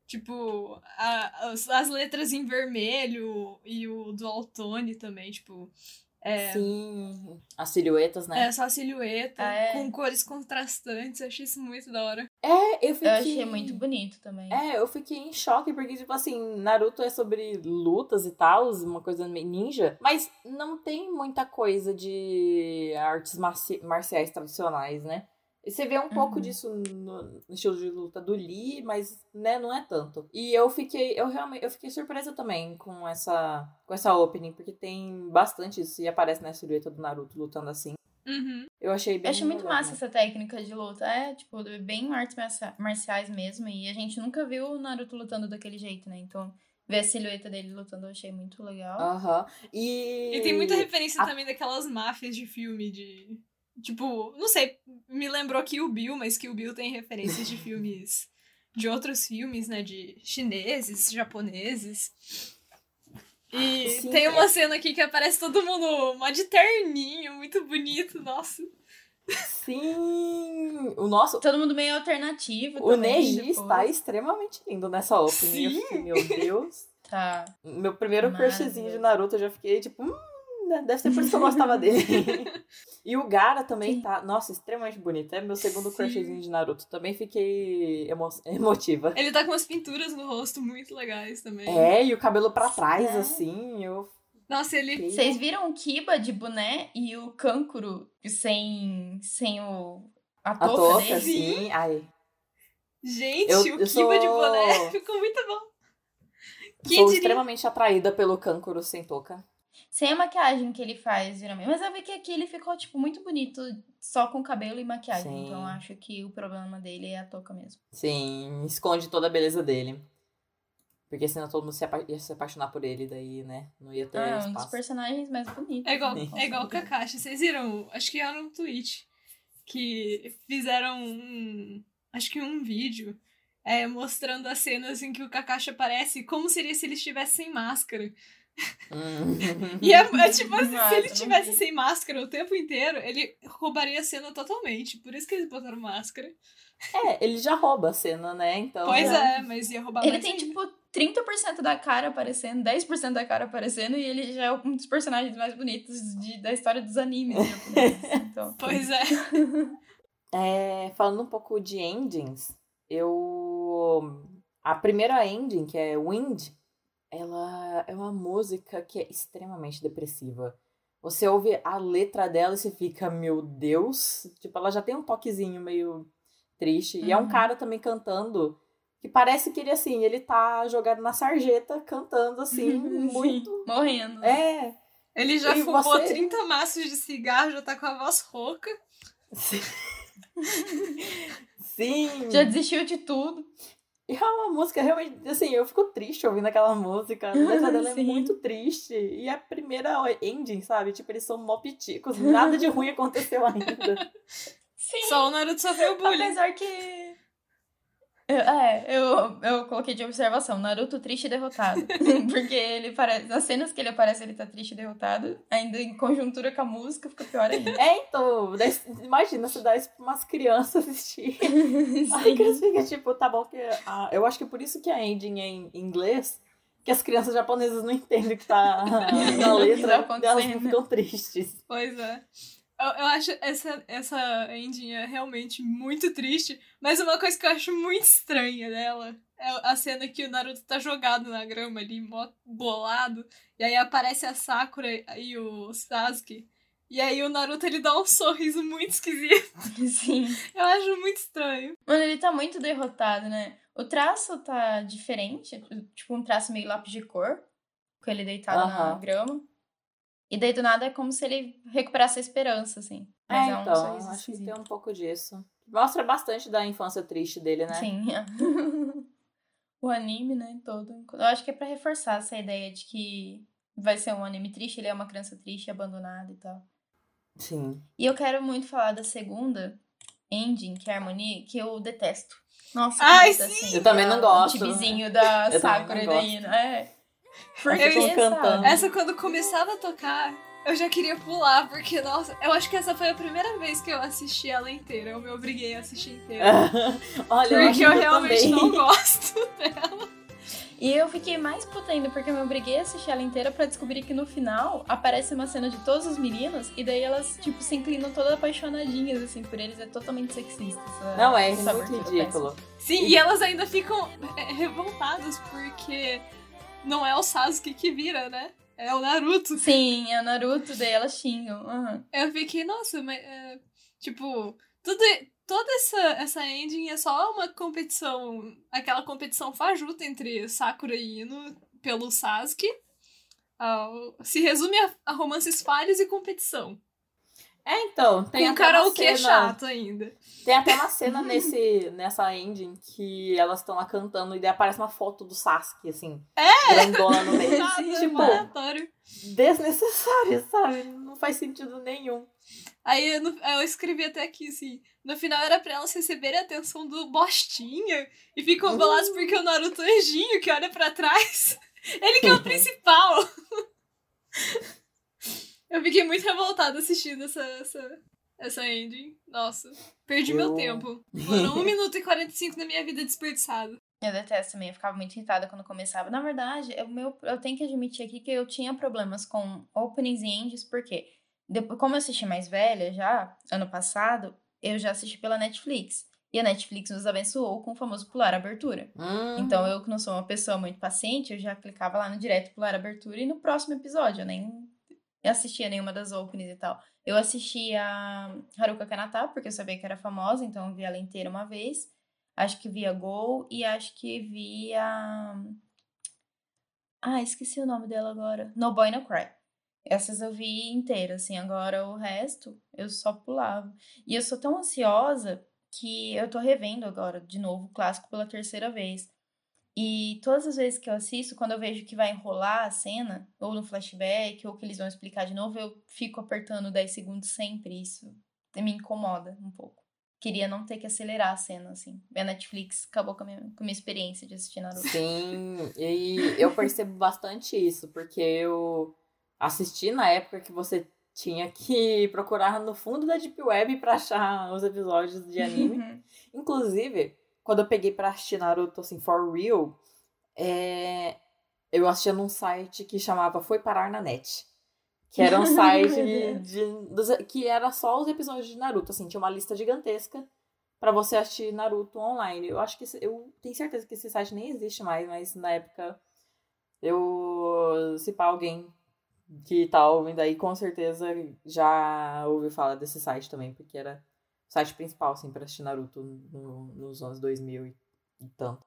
Tipo, a- as, as letras em vermelho e o do Altone também, tipo. É, Sim. As silhuetas, né? é só a silhueta, Ah, é? com cores contrastantes. Eu achei isso muito da hora. É, eu fiquei. Eu achei muito bonito também. É, eu fiquei em choque, porque, tipo assim, Naruto é sobre lutas e tal, uma coisa meio ninja, mas não tem muita coisa de artes marci- marciais tradicionais, né? E você vê um pouco Uhum. disso no, estilo de luta do Lee, mas, né, não é tanto. E eu fiquei, eu realmente, eu fiquei surpresa também com essa, com essa opening, porque tem bastante isso, e aparece na silhueta do Naruto lutando assim. Uhum. Eu achei bem Eu achei muito legal massa também. essa técnica de luta. É, tipo, bem artes marcia- marciais mesmo. E a gente nunca viu o Naruto lutando daquele jeito, né? Então, ver a silhueta dele lutando eu achei muito legal. Aham. E... E tem muita referência a- também daquelas máfias de filme de. Tipo, não sei, me lembrou Kill Bill, mas Kill Bill tem referências de filmes. De outros filmes, né? De chineses, japoneses. E Sim, tem é. uma cena aqui que aparece todo mundo mó de terninho, muito bonito, nossa. Sim! O nosso, Todo mundo meio alternativo O também. Neji depois. está extremamente lindo nessa opening. Eu Sim. fiquei, meu Deus. Tá. Meu primeiro crushzinho de. Naruto, eu já fiquei tipo, hum, né, deve ser por isso que eu gostava dele. e o Gara também Sim. tá, nossa, extremamente bonito. É meu segundo Sim. crushzinho de Naruto. Também fiquei emo emotiva. Ele tá com umas pinturas no rosto muito legais também. É, e o cabelo pra trás, É. assim, eu Nossa, ele. Vocês viram o Kiba de boné e o Kankuro sem, sem o, a A touca touca, dele? assim, ai. Gente, Eu- o eu Kiba de sou- boné ficou muito bom. Quem Sou diria? extremamente atraída pelo Kankuro sem touca. Sem a maquiagem que ele faz, geralmente. Mas eu vi que aqui ele ficou, tipo, muito bonito só com cabelo e maquiagem. Sim. Então eu acho que o problema dele é a touca mesmo. Sim, esconde toda a beleza dele. Porque senão todo mundo se apa- ia se apaixonar por ele, daí, né? Não ia ter Ah, é um dos espaço. personagens mais bonitos. É igual, Sim. é igual o Kakashi. Vocês viram? Acho que era um tweet. Que fizeram um. Acho que um vídeo. é, mostrando as cenas em que o Kakashi aparece. Como seria se ele estivesse sem máscara. Hum. E é, é tipo assim, se ele vi. sem máscara o tempo inteiro, ele roubaria a cena totalmente. Por isso que eles botaram máscara. É, ele já rouba a cena, né? Então. pois já- é, mas ia roubar Ele mais tem, ainda. tipo, 30% da cara aparecendo, 10% da cara aparecendo, e ele já é um dos personagens mais bonitos de- da história dos animes japoneses. Então, Pois é. É, falando um pouco de endings, eu. A primeira ending, que é Wind, ela é uma música que é extremamente depressiva. Você ouve a letra dela e você fica, meu Deus. Tipo, ela já tem um toquezinho meio triste. E é um Uhum. cara também cantando. Que parece que ele, assim, ele tá jogado na sarjeta, cantando, assim, muito. morrendo. É. Ele já E fumou você- 30 maços de cigarro, já tá com a voz rouca. Sim. Já desistiu de tudo. E é uma música realmente, assim, eu fico triste ouvindo aquela música. A letra dela é muito triste. E a primeira ending, sabe? Tipo, eles são mó piticos. Nada de ruim aconteceu ainda. Sim. Só o Naruto sofreu bullying. Apesar que. Eu- é, eu, eu coloquei de observação, Naruto triste e derrotado. Porque ele parece. Nas cenas que ele aparece, ele tá triste e derrotado. Ainda em conjuntura com a música, fica pior ainda. É, então, imagina se dá isso pra umas crianças assistir. Aí eles ficam tipo, tá bom que. eu acho que é por isso que a ending é em inglês. Que as crianças japonesas não entendem o que tá na letra, tá elas ficam tristes. Pois é. Eu, eu acho essa, essa ending é realmente muito triste, mas uma coisa que eu acho muito estranha dela é a cena que o Naruto tá jogado na grama ali, bolado, e aí aparece a Sakura e o Sasuke, e aí o Naruto ele dá um sorriso muito esquisito. Sim. Eu acho muito estranho. Mano, ele tá muito derrotado, né? O traço tá diferente, tipo um traço meio lápis de cor, com ele deitado na grama. E daí do nada é como se ele recuperasse a esperança, assim. Mas É, é, um então, sorriso acho que tem um pouco disso. Mostra bastante da infância triste dele, né? Sim. o anime, né, todo. Eu acho que é pra reforçar essa ideia de que vai ser um anime triste, ele é uma criança triste, abandonada e tal. Sim. E eu quero muito falar da segunda ending, que é a Harmonia, que eu detesto. Nossa, Ai, sim! assim, Eu também não gosto. O tibizinho da Eu Sakura e da. Ina. É. Porque, sabe? cantando. Essa quando começava a tocar, eu já queria pular, porque, nossa, eu acho que essa foi a primeira vez que eu assisti ela inteira. Eu me obriguei a assistir inteira. Olha, porque eu, eu realmente também. não gosto dela. E eu fiquei mais puta ainda, porque eu me obriguei a assistir ela inteira pra descobrir que no final aparece uma cena de todos os meninos e daí elas, tipo, se inclinam todas apaixonadinhas, assim, por eles. É totalmente sexista. Essa, Não, é essa muito ridículo. Sim, e elas ainda ficam é, revoltadas porque não é o Sasuke que vira, né? É o Naruto. Sim, é o Naruto, daí elas xingam. aham. Eu fiquei, nossa, mas. é, tipo, tudo, toda essa, essa ending é só uma competição. Aquela competição fajuta entre Sakura e Ino pelo Sasuke. Ah, se resume a, a romances falhos e competição. É, então, tem Com até karaokê cena, chato ainda. Tem até uma cena nesse, nessa ending que elas estão lá cantando e daí aparece uma foto do Sasuke, assim. É! Grandona no meio. Nada, tipo, aleatório. desnecessário, sabe? Não faz sentido nenhum. Aí eu, eu escrevi até aqui, assim. No final era pra elas receberem a atenção do Bostinha. E ficam bolados porque o Naruto é anjinho que olha pra trás. Ele que é o principal. Eu fiquei muito revoltada assistindo essa, essa, essa ending. Nossa, perdi meu Eu- tempo. Foram 1 minuto e 45 da minha vida desperdiçado. Eu detesto também, eu ficava muito irritada quando começava. Na verdade, eu, meu, eu tenho que admitir aqui que eu tinha problemas com openings e ends, porque depois, como eu assisti mais velha já, ano passado, eu já assisti pela Netflix. E a Netflix nos abençoou com o famoso pular abertura. Hum, Então, eu que não sou uma pessoa muito paciente, eu já clicava lá no direto pular abertura e no próximo episódio, eu nem assistia nenhuma das openings e tal. Eu assisti a Haruka Kanata, porque eu sabia que era famosa, então eu vi ela inteira uma vez. Acho que vi a Gol e acho que vi a. Ah, esqueci o nome dela agora. No Boy No Cry. Essas eu vi inteira, assim. Agora o resto eu só pulava. E eu sou tão ansiosa que eu tô revendo agora de novo o clássico pela terceira vez. E todas as vezes que eu assisto, quando eu vejo que vai enrolar a cena, ou no flashback, ou que eles vão explicar de novo, eu fico apertando 10 segundos sempre. Isso me incomoda um pouco. Queria não ter que acelerar a cena, assim. A Netflix acabou com a minha, com a minha experiência de assistir Naruto. Sim, e eu percebo bastante isso, porque eu assisti na época que você tinha que procurar no fundo da Deep Web pra achar os episódios de anime. Inclusive, quando eu peguei pra assistir Naruto, assim, for real, é, eu assistia num site que chamava Foi Parar na Net. Que era um site de, de- dos- que era só os episódios de Naruto, assim, tinha uma lista gigantesca pra você assistir Naruto online. Eu acho que eu tenho certeza que esse site nem existe mais, mas na época eu se pá alguém que tá ouvindo aí com certeza já ouviu falar desse site também, porque era site principal assim para assistir Naruto no- nos anos 2000 e, e tanto.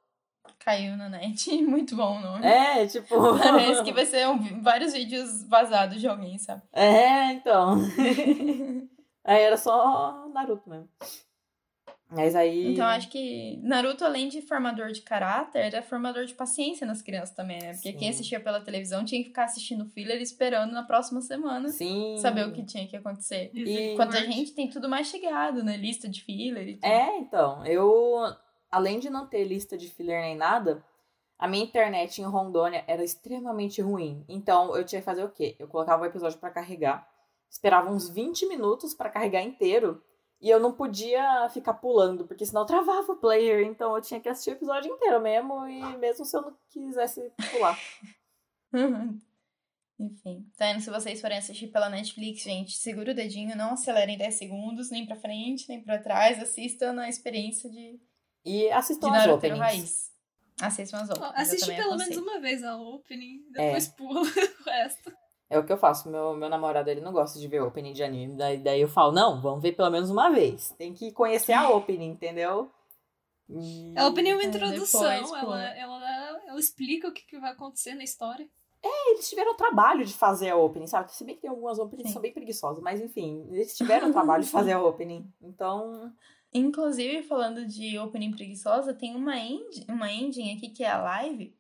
Caiu na net. Muito bom o nome. É, tipo, Parece que vai ser um- vários vídeos vazados de alguém, sabe? É, então. Aí era só Naruto mesmo. Mas aí. Então acho que Naruto, além de formador de caráter, era formador de paciência nas crianças também, né? Porque Sim. quem assistia pela televisão tinha que ficar assistindo filler e esperando na próxima semana Sim. saber o que tinha que acontecer. E- Enquanto a gente tem tudo mastigado, né? Lista de filler e tudo. É, então. Eu, além de não ter lista de filler nem nada, a minha internet em Rondônia era extremamente ruim. Então eu tinha que fazer o quê? Eu colocava o episódio pra carregar, esperava uns 20 minutos pra carregar inteiro. E eu não podia ficar pulando, porque senão travava o player. Então eu tinha que assistir o episódio inteiro mesmo, e mesmo se eu não quisesse pular. Enfim. Então, se vocês forem assistir pela Netflix, gente, segura o dedinho, não acelerem 10 segundos, nem pra frente, nem pra trás. Assistam na experiência de, E de assistam as Naruto openings. raiz. Assistam as openings. Assiste pelo menos aconselho. uma vez a opening, É. depois pula o resto. É o que eu faço. Meu, meu namorado, ele não gosta de ver opening de anime. Daí, daí eu falo, não, vamos ver pelo menos uma vez. Tem que conhecer a opening, entendeu? E- A opening é uma É, introdução, depois pula. ela, ela, ela explica o que, que vai acontecer na história. Eles tiveram o trabalho de fazer a opening, sabe? Se bem que tem algumas openings que Sim. são bem preguiçosas, mas enfim, eles tiveram o trabalho de fazer a opening. Então, Inclusive, falando de opening preguiçosa, tem uma, end, uma ending aqui que é a live.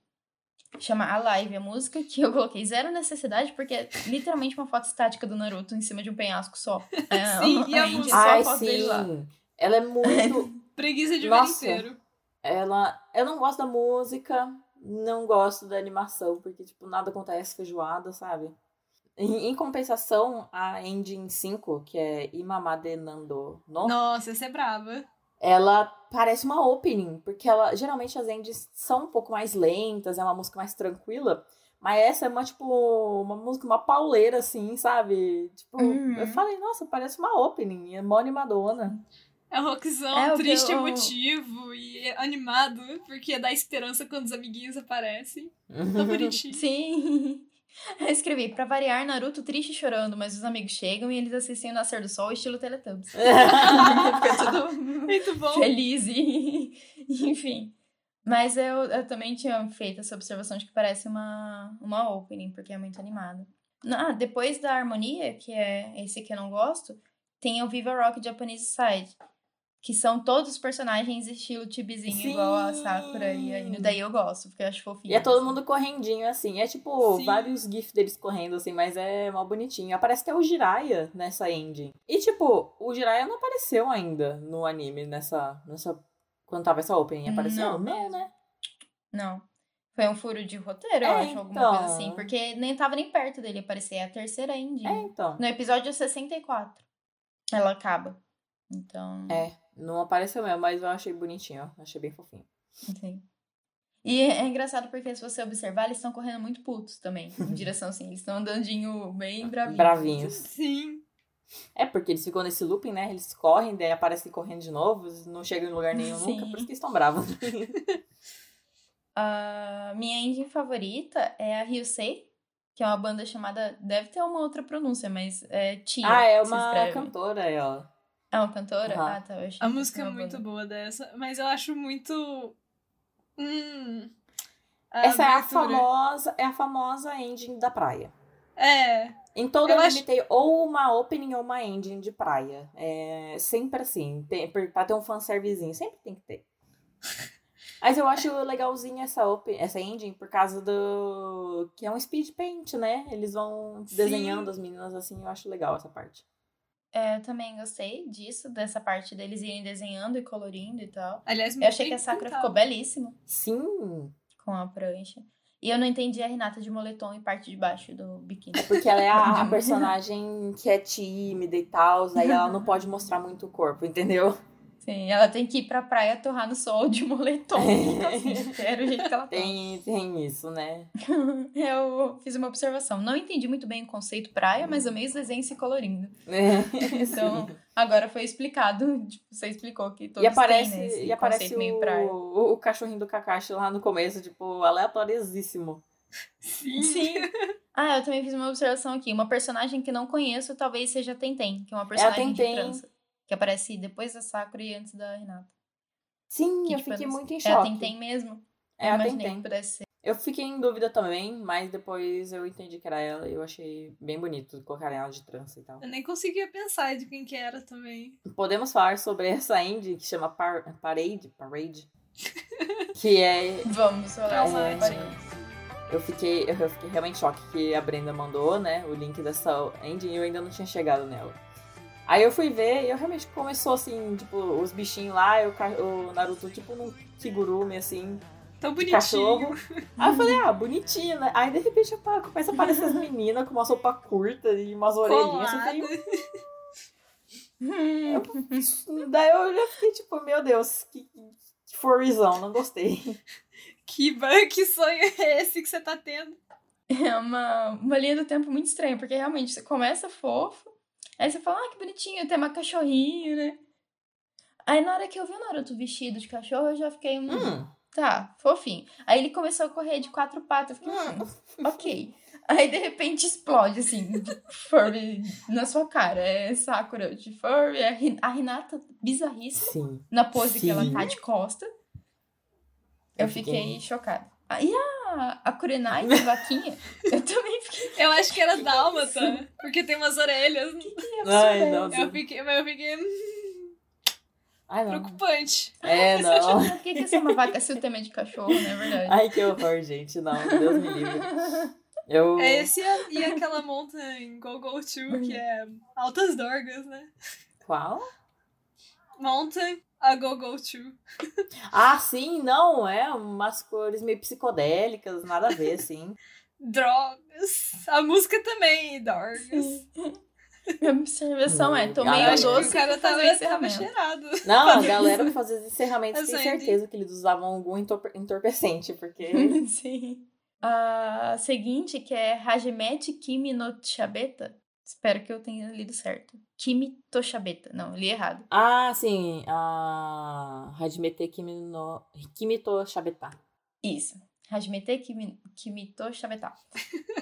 Chama A Live, a música, que eu coloquei zero necessidade, porque é literalmente uma foto estática do Naruto em cima de um penhasco só. É, Sim, e a é música? só a ai, foto dele lá. sim. Ela é muito. Preguiça de Nossa. ver inteiro. ela. Eu não gosto da música, não gosto da animação, porque, tipo, nada acontece feijoada, sabe? Em, em compensação, a Engine 5, que é Imamade Nando no, Nossa, essa é brava. Ela parece uma opening, porque ela geralmente as endings são um pouco mais lentas, é uma música mais tranquila, mas essa é uma tipo uma música uma pauleira assim, sabe? Tipo, Uhum. eu falei, nossa, parece uma opening, é mó animadona. É um rockzão É, triste, eu- emotivo e animado, porque dá esperança quando os amiguinhos aparecem. Tão bonitinho. Sim. Eu escrevi, pra variar, Naruto triste chorando, mas os amigos chegam e eles assistem o nascer do sol, estilo Teletubbies. Fica tudo Muito bom. feliz e... Enfim. Mas eu, eu também tinha feito essa observação de que parece uma, uma opening, porque é muito animada. Ah, depois da harmonia, que é esse que eu não gosto, tem o Viva Rock Japanese Side. Que são todos os personagens estilo tibizinho, Sim. igual a Sakura e a Inu. Daí eu gosto, porque eu acho fofinho. E é todo mundo correndinho, assim. É tipo Sim. vários GIFs deles correndo, assim, mas é mó bonitinho. Aparece até o Jiraiya nessa ending. E, tipo, o Jiraiya não apareceu ainda no anime, nessa. nessa quando tava essa opening. Apareceu? Não mesmo. né? Não. Foi um furo de roteiro, eu É, acho, alguma então. coisa assim. Porque nem tava nem perto dele aparecer. É a terceira ending. É, então. No episódio 64. Ela acaba. Então. É, não apareceu mesmo, mas eu achei bonitinho, ó. Achei bem fofinho. Sim. E é é engraçado porque se você observar, eles estão correndo muito putos também. Em direção assim. Eles estão andandinho bem bravinhos. Bravinhos. Sim. É, porque eles ficam nesse looping, né? Eles correm, daí aparecem correndo de novo, não chegam em lugar nenhum Sim. nunca, por isso que eles estão bravos. A minha engine favorita é a Ryusei, que é uma banda chamada. Deve ter uma outra pronúncia, mas é Tia. ah, é uma cantora ela. É uma cantora? Aham. Ah, tá. Eu achei A música é muito banda. boa dessa, mas eu acho muito. Hum. a Essa é a abertura. famosa, é a famosa ending da praia. É. Em todo Eu anime acho- tem ou uma opening ou uma ending de praia. É sempre assim. Tem, pra ter um fanservicezinho. Sempre tem que ter. Mas eu acho legalzinho essa, open, essa ending por causa do. que é um speed paint, né? Eles vão Sim. desenhando as meninas assim. Eu acho legal essa parte. É, eu também gostei disso, dessa parte deles irem desenhando e colorindo e tal. Aliás, Eu achei que a Sakura ficou belíssima Sim, com a prancha. E eu não entendi a Renata de moletom e parte de baixo do biquíni. porque ela é a, a personagem que é tímida e tal. Aí ela não pode mostrar muito o corpo, entendeu? Sim, ela tem que ir pra praia torrar no sol de moletom. assim, que era o jeito que ela tá. Tem, tem isso, né? Eu fiz uma observação. Não entendi muito bem o conceito praia, mas amei os desenhos se colorindo. Então, Sim. agora foi explicado. Tipo, você explicou que todos E aparece, têm, né, e aparece conceito meio praia. o, o cachorrinho do Kakashi lá no começo, tipo, aleatoriosíssimo. Sim. Sim. Ah, eu também fiz uma observação aqui. Uma personagem que não conheço talvez seja a Tenten, que é uma personagem Tenten. de trança. Que aparece depois da Sakura e antes da Renata. Sim, Que, eu tipo, fiquei não- muito em É a choque. Tenten mesmo? É eu a Tenten. que pudesse ser. Eu fiquei em dúvida também, mas depois eu entendi que era ela e eu achei bem bonito colocarem ela de trança e tal. Eu nem conseguia pensar de quem que era também. Podemos falar sobre essa indie que chama Par Parade, Parade, que é Vamos falar É, sobre gente. parede. eu fiquei eu fiquei realmente em choque que a Brenda mandou, né, o link dessa ending e eu ainda não tinha chegado nela. Aí eu fui ver e eu realmente começou assim, tipo, os bichinhos lá, e o, Naruto tipo num kigurumi assim, Tão bonitinho. cachorro. Aí eu falei, ah, bonitinho, né? Aí de repente começa a aparecer as meninas com uma roupa curta e umas orelhinhas. Eu Colado. falei, Daí eu já fiquei tipo, meu Deus, que, que forizão, não gostei. Que, que sonho é esse que você tá tendo? É uma, uma linha do tempo muito estranha, porque realmente você começa fofo, aí você fala, ah, que bonitinho, tem uma cachorrinha, né? Aí na hora que eu vi o Naruto vestido de cachorro, eu já fiquei, hum, Hum, tá, fofinho. Aí ele começou a correr de quatro patas, eu fiquei, hum, ok. Aí de repente explode, assim, de furry na sua cara. É Sakura de furry, é a Renata bizarríssima, sim. na pose que ela Sim. tá de costa. Eu Eu fiquei fiquei- chocada. E a, a Kurenai, a vaquinha, eu também fiquei Eu acho que era dálmata, porque tem umas orelhas. Ai, não. Eu fiquei, mas eu fiquei hum, Ai, não. preocupante. É, não. Por que, que essa é uma vaca se o tema é de cachorro, não é verdade? Ai, que horror, gente. Não, Deus me livre. Eu. É esse e, a- e aquela mountain Go Go To, que é altas dorgas, né? Qual? Mountain a Go Go To. Ah, sim, não, é umas cores meio psicodélicas, nada a ver, assim. Drogas. A música também, drogas. Minha observação é, Hum, tomei galera. um doce o cara tava, o tava encerramento. cheirado. Não, a galera que fazia os encerramentos Eu tem certeza que eles usavam algum entorpe- entorpecente, porque. Sim. A seguinte, que é Hajimete Kimi no Chabeta. Espero que eu tenha lido certo. Kimi to Chabeta. Não, li errado. ah, sim. A Hajimete Kimi no. Kimi to Shabeta. Isso. Hajimete Kimi, kimi to Chabeta.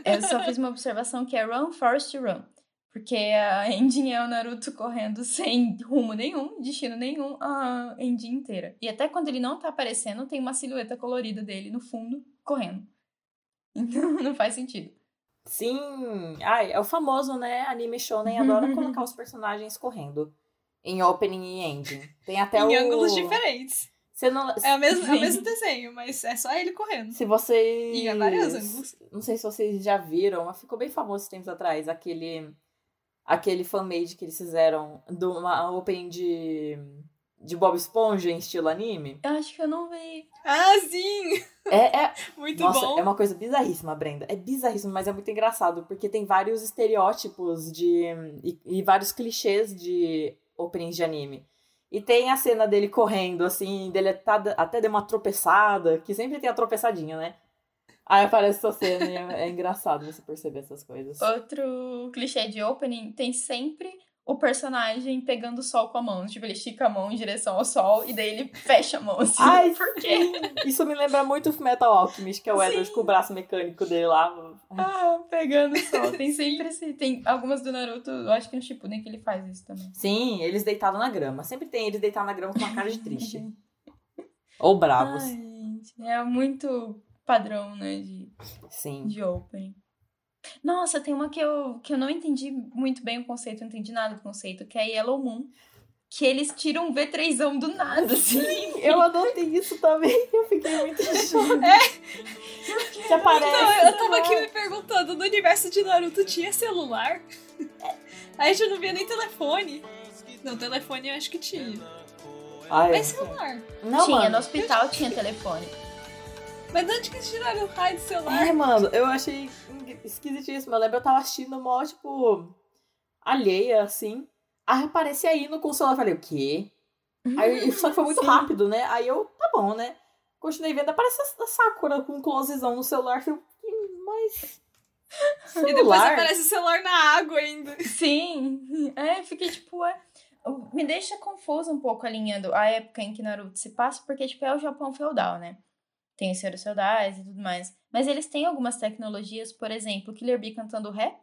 Eu só fiz uma observação que é Run, Forest Run. Porque a ending é o Naruto correndo sem rumo nenhum, destino nenhum, a ending inteira. E até quando ele não tá aparecendo, tem uma silhueta colorida dele no fundo, correndo. Então não faz sentido. Sim. Ai, é o famoso, né? Anime shonen adora colocar os personagens correndo. Em opening e ending. Tem até em o. ângulos diferentes. Você não... É o, mesmo, é o mesmo desenho, mas é só ele correndo. Se vocês. E vários ângulos. Não sei se vocês já viram, mas ficou bem famoso tempos atrás. Aquele. Aquele fanmade que eles fizeram de uma opening de. De Bob Esponja em estilo anime. Eu acho que eu não vi. Ah, sim! É, é, Muito Nossa, bom. é uma coisa bizarríssima, Brenda. É bizarríssimo, mas é muito engraçado, porque tem vários estereótipos de. e, e vários clichês de openings de anime. E tem a cena dele correndo, assim, dele tá, até deu uma tropeçada, que sempre tem a tropeçadinha, né? Aí aparece essa cena e é, é engraçado você perceber essas coisas. Outro clichê de opening tem sempre o personagem pegando o sol com a mão. Tipo, ele estica a mão em direção ao sol e daí ele fecha a mão assim. Ai, Por quê? Isso me lembra muito o Metal Alchemist, que é o Edward com o braço mecânico dele lá. Ah, pegando o sol. Tem sempre esse. Tem algumas do Naruto, eu acho que no Shippuden que ele faz isso também. Sim, eles deitados na grama. Sempre tem eles deitados na grama com uma cara de triste. Ou bravos. Ai, gente. É muito padrão, né? De, Sim. de opening. Nossa, tem uma que eu, que eu não entendi muito bem o conceito, não entendi nada do conceito, que é Yellow Moon. Que eles tiram um V3zão do nada, assim. Eu adotei isso também. Eu fiquei muito é. Que aparece. Então, eu tava aqui me perguntando, no universo de Naruto tinha celular? A gente não via nem telefone. Não, telefone eu acho que tinha. Ai, Mas celular. não, tinha, mano. no hospital tinha telefone. Mas de onde que eles tiraram o raio do celular? Ai, mano, eu achei esquisitíssimo. Eu lembro, eu tava assistindo mó, tipo, alheia, assim. Aí aparece aí no console. Eu falei, o quê? Aí, só que foi muito Sim. rápido, né? Aí eu, tá bom, né? Continuei vendo, aparece a Sakura com um closezão no celular. Eu falei, mas. E depois Celular? aparece o celular na água ainda. Sim, é, fiquei tipo, é, me deixa confusa um pouco a linha do, a época em que Naruto se passa, porque tipo é o Japão feudal, né? Tem os senhores feudais e tudo mais. Mas eles têm algumas tecnologias, por exemplo, Killer Bee cantando rap,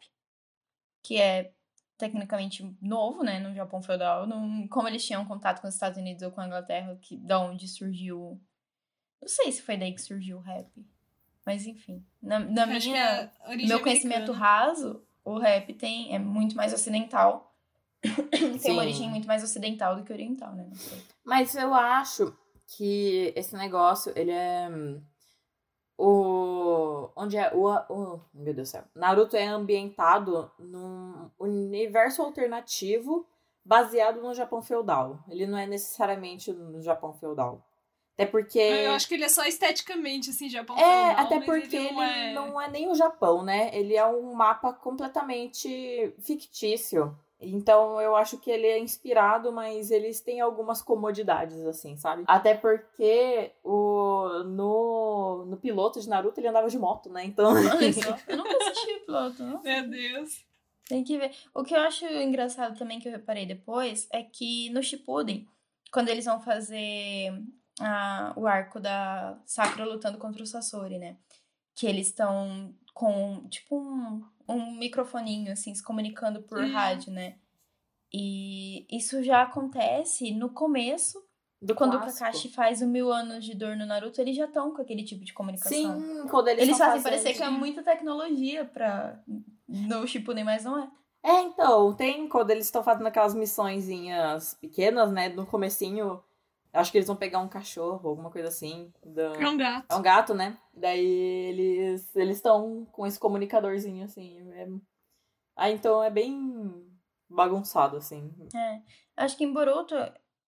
que é tecnicamente novo, né, no Japão feudal, como eles tinham contato com os Estados Unidos ou com a Inglaterra, que da onde surgiu, não sei se foi daí que surgiu o rap, mas enfim, na, na minha é meu conhecimento americana. raso, o rap tem é muito mais ocidental. tem uma origem muito mais ocidental do que oriental, né? Não sei. Mas eu acho que esse negócio, ele é. O. Onde é. O, o, meu Deus do céu. Naruto é ambientado num universo alternativo baseado no Japão feudal. Ele não é necessariamente no Japão feudal. Até porque. Eu acho que ele é só esteticamente, assim, Japão É, feudal, até porque ele ele não é... não é nem o Japão, né? Ele é um mapa completamente fictício. Então eu acho que ele é inspirado, mas eles têm algumas comodidades, assim, sabe? Até porque o, no, no piloto de Naruto ele andava de moto, né? Então. Olha só, eu nunca assisti o piloto, não. Meu Deus. Tem que ver. O que eu acho engraçado também que eu reparei depois é que no Shippuden, quando eles vão fazer ah, o arco da Sakura lutando contra o Sasori, né? Que eles estão com, tipo, um, um microfoninho, assim, se comunicando por Hum. rádio, né? E isso já acontece no começo, Do quando clássico. o Kakashi faz o mil anos de dor no Naruto, eles já estão com aquele tipo de comunicação. Sim, quando eles, Eles fazem parecer que é muita tecnologia pra. No Shippuden, mas não é. É, então, tem quando eles estão fazendo aquelas missõezinhas pequenas, né? No comecinho, acho que eles vão pegar um cachorro, alguma coisa assim. da- É um gato. É um gato, né? Daí eles eles estão com esse comunicadorzinho assim. é- Aí então é bem bagunçado assim. É. Acho que em Boruto,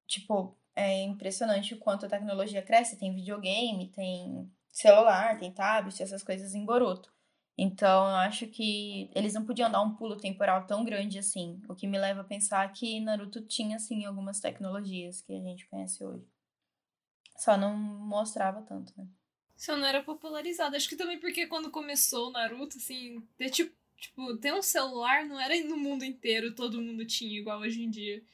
tipo, é impressionante o quanto a tecnologia cresce. Tem videogame, tem celular, tem tablet, essas coisas em Boruto. Então, eu acho que eles não podiam dar um pulo temporal tão grande assim. O que me leva a pensar que Naruto tinha, assim, algumas tecnologias que a gente conhece hoje. Só não mostrava tanto, né? Só não era popularizado. Acho que também porque quando começou o Naruto, assim, ter, tipo, tipo, ter um celular não era no mundo inteiro, todo mundo tinha, igual hoje em dia.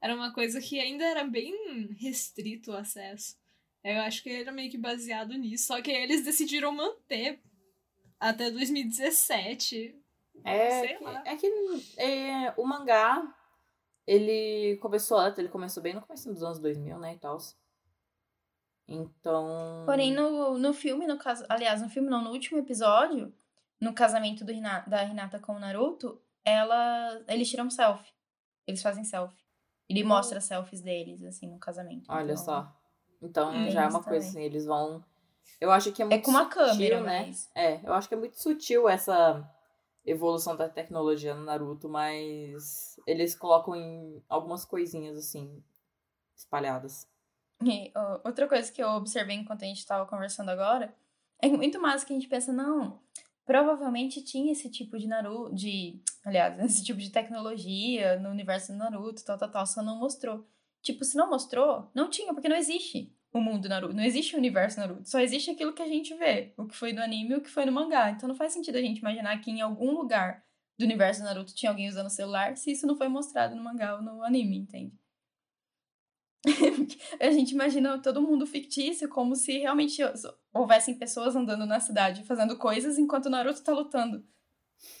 Era uma coisa que ainda era bem restrito o acesso. Eu acho que era meio que baseado nisso. Só que eles decidiram manter até 2017. É, Sei que, lá. é que é, o mangá, ele começou ele começou bem no começo dos anos 2000, né, e tal. Então... Porém, no, no filme, no caso... Aliás, no filme não, no último episódio, no casamento do Hinata, da Hinata com o Naruto, ela, eles tiram selfie. Eles fazem selfie. Ele oh. mostra selfies deles, assim, no casamento. Olha então, só. Então, já é uma coisa assim, eles vão eu acho que é muito É com uma sutil, câmera, né? Mas... É, eu acho que é muito sutil essa evolução da tecnologia no Naruto, mas eles colocam em algumas coisinhas assim espalhadas. E, outra coisa que eu observei enquanto a gente estava conversando agora é muito mais que a gente pensa, não, provavelmente tinha esse tipo de Naruto, de, aliás, esse tipo de tecnologia no universo do Naruto, tal, tal, tal, só não mostrou. Tipo, se não mostrou, não tinha, porque não existe o mundo Naruto. Não existe o universo Naruto. Só existe aquilo que a gente vê. O que foi no anime e o que foi no mangá. Então não faz sentido a gente imaginar que em algum lugar do universo Naruto tinha alguém usando o celular se isso não foi mostrado no mangá ou no anime, entende? a gente imagina todo mundo fictício como se realmente houvessem pessoas andando na cidade fazendo coisas enquanto o Naruto tá lutando.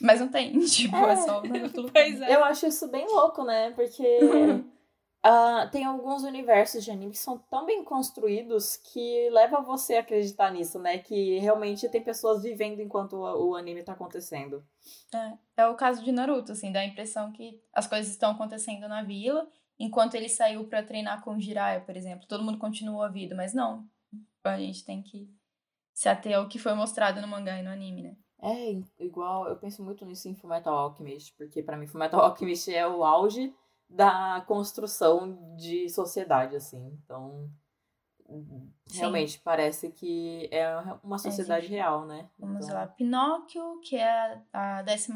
Mas não tem, tipo, é, é só o Naruto lutando. É. Eu acho isso bem louco, né? Porque Uh, tem alguns universos de anime que são tão bem construídos que leva você a acreditar nisso, né? Que realmente tem pessoas vivendo enquanto o, o anime tá acontecendo. É, é o caso de Naruto, assim, dá a impressão que as coisas estão acontecendo na vila, enquanto ele saiu para treinar com o Jiraiya, por exemplo. Todo mundo continuou a vida, mas não. A gente tem que se ater ao que foi mostrado no mangá e no anime, né? É, igual, eu penso muito nisso em Fullmetal Alchemist, porque para mim Fullmetal Alchemist é o auge da construção de sociedade, assim. Então, realmente Sim. parece que é uma sociedade é, real, né? Vamos então... lá. Pinóquio, que é a 14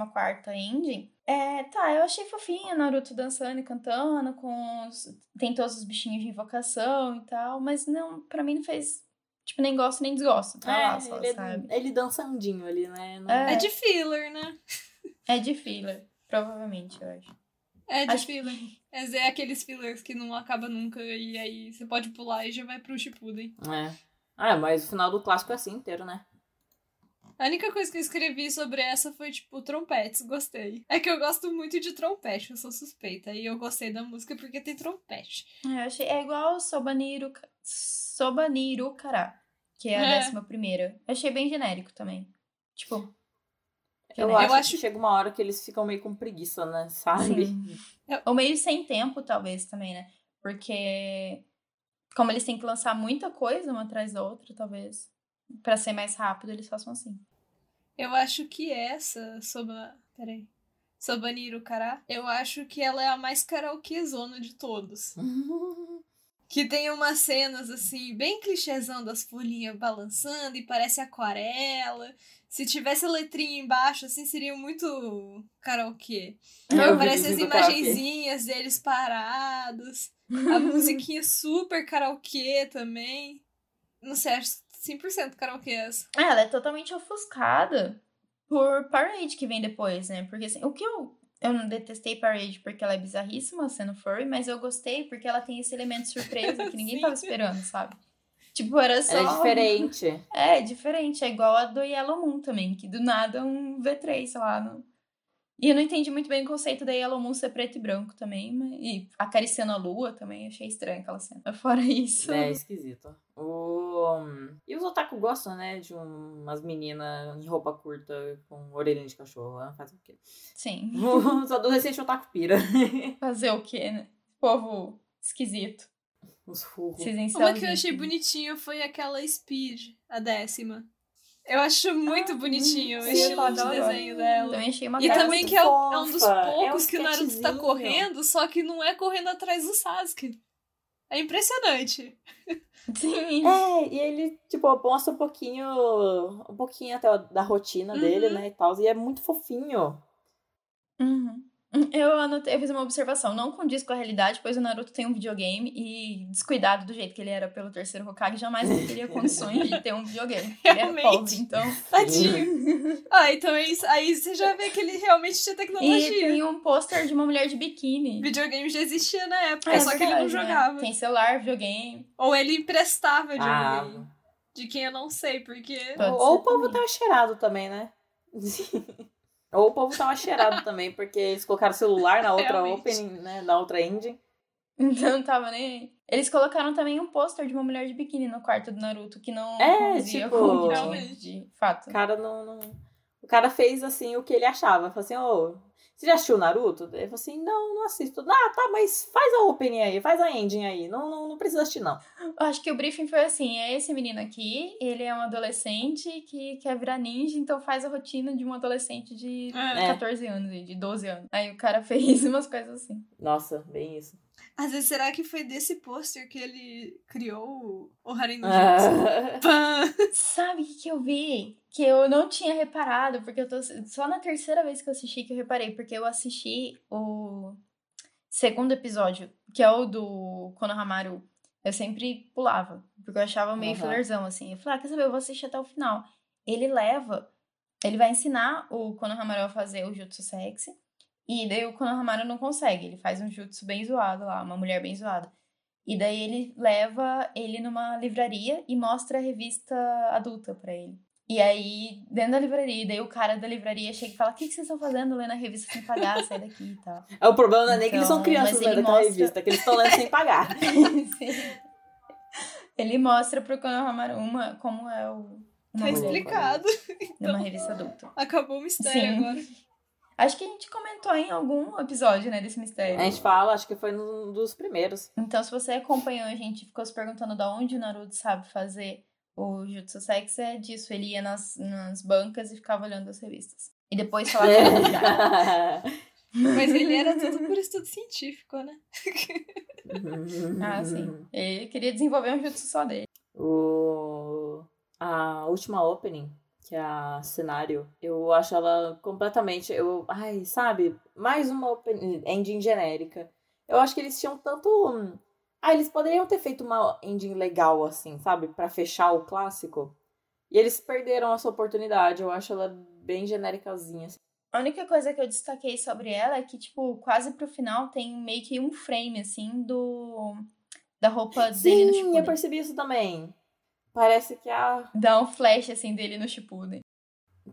ending. É, tá, eu achei fofinho Naruto dançando e cantando, com os... tem todos os bichinhos de invocação e tal, mas não, para mim não fez Tipo, nem gosto nem desgosto, tá é, lá só, ele, sabe? Ele dançandinho ali, né? Não... É. é de filler, né? É de filler, provavelmente, eu acho. É de Acho... filler. É, é aqueles fillers que não acaba nunca e aí você pode pular e já vai pro Shippuden. É. Ah, mas o final do clássico é assim inteiro, né? A única coisa que eu escrevi sobre essa foi, tipo, trompetes, gostei. É que eu gosto muito de trompete, eu sou suspeita. E eu gostei da música porque tem trompete. É, achei, é igual Sobaniru, Sobaniru Kara, que é a é. décima primeira. Eu achei bem genérico também. Tipo, eu, acho, acho, que chega uma hora que eles ficam meio com preguiça, né? Sabe? Sim. Ou meio sem tempo, talvez, também, né? Porque como eles têm que lançar muita coisa uma atrás da outra, talvez, para ser mais rápido, eles façam assim. Eu acho que essa, Soba... Peraí. Sobaniru Kara, eu acho que ela é a mais karaokezona de todos. que tem umas cenas, assim, bem clichêzão das folhinhas balançando e parece aquarela. Se tivesse a letrinha embaixo, assim, seria muito karaokê. É, Aparece as imagenzinhas deles parados. A musiquinha super karaokê também. Não sei, acho 100% karaokê essa. É, ela é totalmente ofuscada por Parade que vem depois, né? Porque assim, o que eu. Eu não detestei Parade porque ela é bizarríssima sendo furry, mas eu gostei porque ela tem esse elemento surpresa que ninguém tava esperando, sabe? Tipo, era só. É diferente. É, diferente. É igual a do Yellow Moon também, que do nada um V3, sei lá. E eu não entendi muito bem o conceito da Yellow Moon ser preto e branco também. Mas... E acariciando a lua também, achei estranho aquela cena. Fora isso. É, esquisito. O... E os otaku gostam, né? De umas meninas em roupa curta com orelhinha de cachorro. Né? Fazer o quê? Sim. Os adolescentes otaku pira. Fazer o quê, né? Povo esquisito. Os furros. Uma que eu achei bonitinho foi aquela Speed, a décima. Eu acho muito ah, bonitinho sim, o estilo de desenho dela. Também achei uma e também que é, é, um dos poucos é um que o Naruto tá correndo, só que não é correndo atrás do Sasuke. É impressionante. Sim. É, e ele, tipo, mostra um pouquinho, um pouquinho até da rotina dele, Uhum. né, e tal, e é muito fofinho. Uhum. Eu anotei, eu fiz uma observação, não condiz com a realidade, pois o Naruto tem um videogame e descuidado do jeito que ele era pelo terceiro Hokage, jamais ele teria condições de ter um videogame. Ele era Realmente. pobre, então. Tadinho. ah, então é isso. Aí você já vê que ele realmente tinha E tecnologia. tem um pôster de uma mulher de biquíni. Videogame já existia na época, É só que ele não né? jogava. Tem celular, videogame. Ou ele emprestava Ah, videogame. De quem eu não sei, porque. Pode ou o povo também. tava cheirado também, né? ou o povo tava cheirado também, porque eles colocaram celular na outra Realmente. opening, né, na outra engine. Então não tava nem aí. Eles colocaram também um pôster de uma mulher de biquíni no quarto do Naruto, que não É, tipo- com o de fato. O cara não, não- O cara fez assim o que ele achava. Falou assim, ô, você já assistiu Naruto? Ele falou assim, não, não assisto. Ah, tá, mas faz a opening aí, faz a ending aí. Não, não, não precisa assistir, não. Acho que o briefing foi assim: é esse menino aqui, ele é um adolescente que quer virar ninja, então faz a rotina de um adolescente de É. 14 anos, de 12 anos. Aí o cara fez umas coisas assim. Nossa, bem isso. Às vezes, será que foi desse pôster que ele criou o- o Harin no Jutsu? Ah! Sabe o que, que eu vi? Que eu não tinha reparado, porque eu tô. Só na terceira vez que eu assisti que eu reparei, porque eu assisti o segundo episódio, que é o do Konohamaru. Eu sempre pulava, porque eu achava meio fillerzão, assim. Eu falei, ah, quer saber, eu vou assistir até o final. Ele leva, ele vai ensinar o Konohamaru a fazer o Jutsu Sexy, e daí o Konohamaru não consegue, ele faz um Jutsu bem zoado lá, uma mulher bem zoada. E daí ele leva ele numa livraria e mostra a revista adulta pra ele. E aí, dentro da livraria, daí o cara da livraria chega e fala: O que, que vocês estão fazendo lendo a revista sem pagar? Sai daqui e tal. É, o problema não é nem que eles são Então, crianças mas ele daquela mostra- revista, é que eles estão lendo sem pagar. Sim. Ele mostra pro Konohamaru uma, como é o. Uma Tá mulher explicado. Numa revista adulta. Acabou o mistério Sim. agora. Acho que a gente comentou em algum episódio, né, desse mistério. A gente fala, acho que foi num dos primeiros. Então, se você acompanhou a gente e ficou se perguntando de onde o Naruto sabe fazer o Jutsu Sexy, é disso. Ele ia nas, nas bancas e ficava olhando as revistas. E depois falava que era pirata. Mas ele era tudo por estudo científico, né? Ah, sim. Ele queria desenvolver um jutsu só dele. O... A última opening, que é a cenário, eu acho ela completamente. Eu... Ai, sabe? Mais uma ending genérica. Eu acho que eles tinham tanto. Ah, eles poderiam ter feito uma ending legal, assim, sabe? Pra fechar o clássico. E eles perderam essa oportunidade. Eu acho ela bem genéricazinha. assim. A única coisa que eu destaquei sobre ela é que, tipo, quase pro final tem meio que um frame, assim, do... Da roupa dele no Sim, eu percebi isso também. Parece que a. Dá um flash, assim, dele no Shippuden.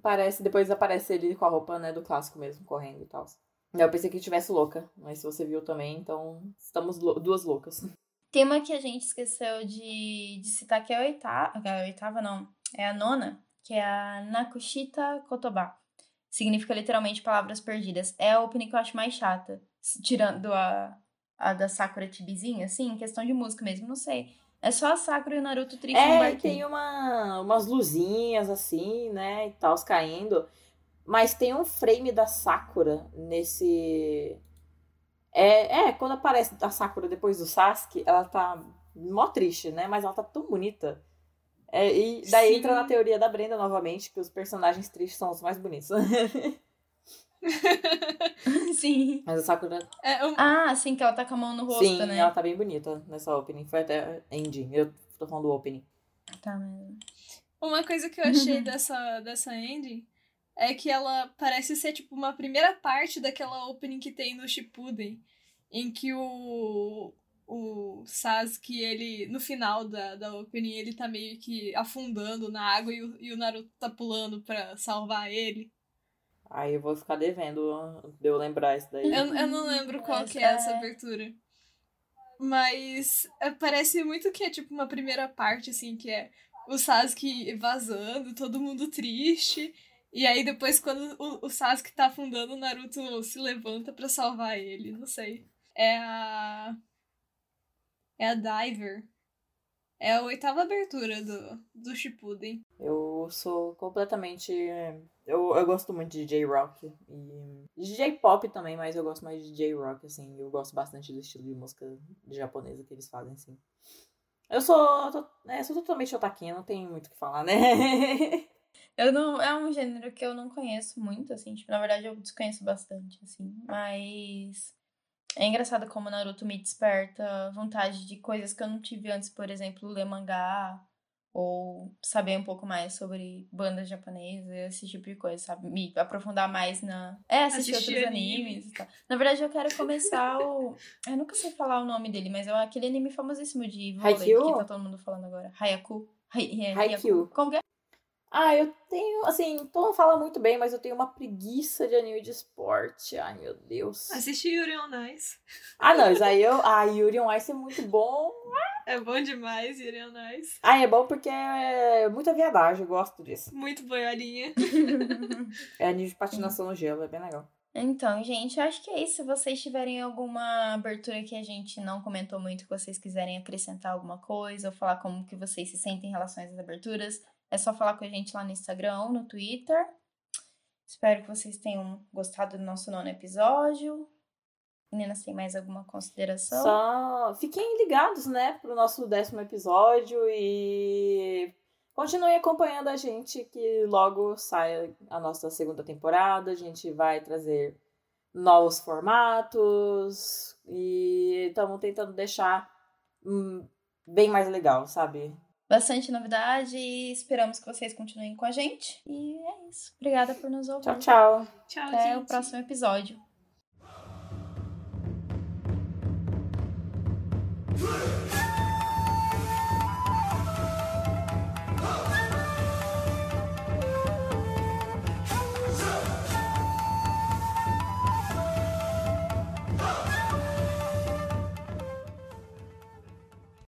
Parece, depois aparece ele com a roupa, né, do clássico mesmo, correndo e tal. Eu pensei que tivesse louca, mas se você viu também, então estamos lou- duas loucas. Tem uma que a gente esqueceu de, de citar, que é a oitava... A oitava, não. É a nona, que é a Nakushita Kotoba. Significa literalmente palavras perdidas. É a opening que eu acho mais chata. Tirando a, a da Sakura Tibizinha, assim, questão de música mesmo, não sei. É só a Sakura e o Naruto triste no É, e barquinho. tem uma, umas luzinhas assim, né, e tal, caindo. Mas tem um frame da Sakura nesse. É, é, quando aparece a Sakura depois do Sasuke, ela tá mó triste, né? Mas ela tá tão bonita. É, e daí Sim. entra na teoria da Brenda novamente, que os personagens tristes são os mais bonitos. Sim. Mas a Sakura, É, um- Ah, sim, que ela tá com a mão no rosto, sim, né? ela tá bem bonita nessa opening. Foi até ending. Eu tô falando do opening. Tá mesmo. Uma coisa que eu achei dessa, dessa ending é que ela parece ser, tipo, uma primeira parte daquela opening que tem no Shippuden, em que o, o Sasuke, ele, no final da, da opening, ele tá meio que afundando na água e o, e o Naruto tá pulando pra salvar ele. Aí eu vou ficar devendo de eu lembrar isso daí. Eu, eu não lembro qual que é Essa essa é- abertura. Mas é, parece muito que é tipo uma primeira parte, assim, que é o Sasuke vazando, todo mundo triste. E aí depois, quando o, o Sasuke tá afundando, o Naruto se levanta pra salvar ele. Não sei. É a. É a Diver. É a oitava abertura do, do Shippuden. Eu sou completamente. Eu, eu gosto muito de J-Rock e de J-Pop também, mas eu gosto mais de J-Rock, assim. Eu gosto bastante do estilo de música japonesa que eles fazem, assim. Eu sou, tô, é, sou totalmente otaquinha, não tem muito o que falar, né? eu não. É um gênero que eu não conheço muito, assim. Tipo, na verdade, eu desconheço bastante, assim. Mas. É engraçado como Naruto me desperta vontade de coisas que eu não tive antes, por exemplo, ler mangá ou saber um pouco mais sobre bandas japonesas, esse tipo de coisa, sabe? Me aprofundar mais na. É, assistir, assistir outros anime. animes e tal. Na verdade, eu quero começar o. Eu nunca sei falar o nome dele, mas é aquele anime famosíssimo de vôlei que tá todo mundo falando agora. Hayaku. Hay... Haikyuu. Como que é? Ah, eu tenho, assim, todo mundo fala muito bem, mas eu tenho uma preguiça de anime de esporte. Ai, meu Deus. Assisti Yuri on Ice. Ah, não, isso aí eu. Ah, Yuri on Ice é muito bom. É bom demais, Yuri on Ice. Ah, é bom porque é muita viadagem, eu gosto disso. Muito boiolinha. é anime de patinação no gelo, é bem legal. Então, gente, acho que é isso. Se vocês tiverem alguma abertura que a gente não comentou muito, que vocês quiserem acrescentar alguma coisa, ou falar como que vocês se sentem em relação a essas aberturas, é só falar com a gente lá no Instagram no Twitter. Espero que vocês tenham gostado do nosso nono episódio. Meninas, tem mais alguma consideração? Só fiquem ligados, né, pro nosso décimo episódio e continuem acompanhando a gente que logo sai a nossa segunda temporada. A gente vai trazer novos formatos e estamos tentando deixar hum, bem mais legal, sabe? Bastante novidade e esperamos que vocês continuem com a gente. E é isso. Obrigada por nos ouvir. Tchau, tchau. Tchau, Até gente. o próximo episódio.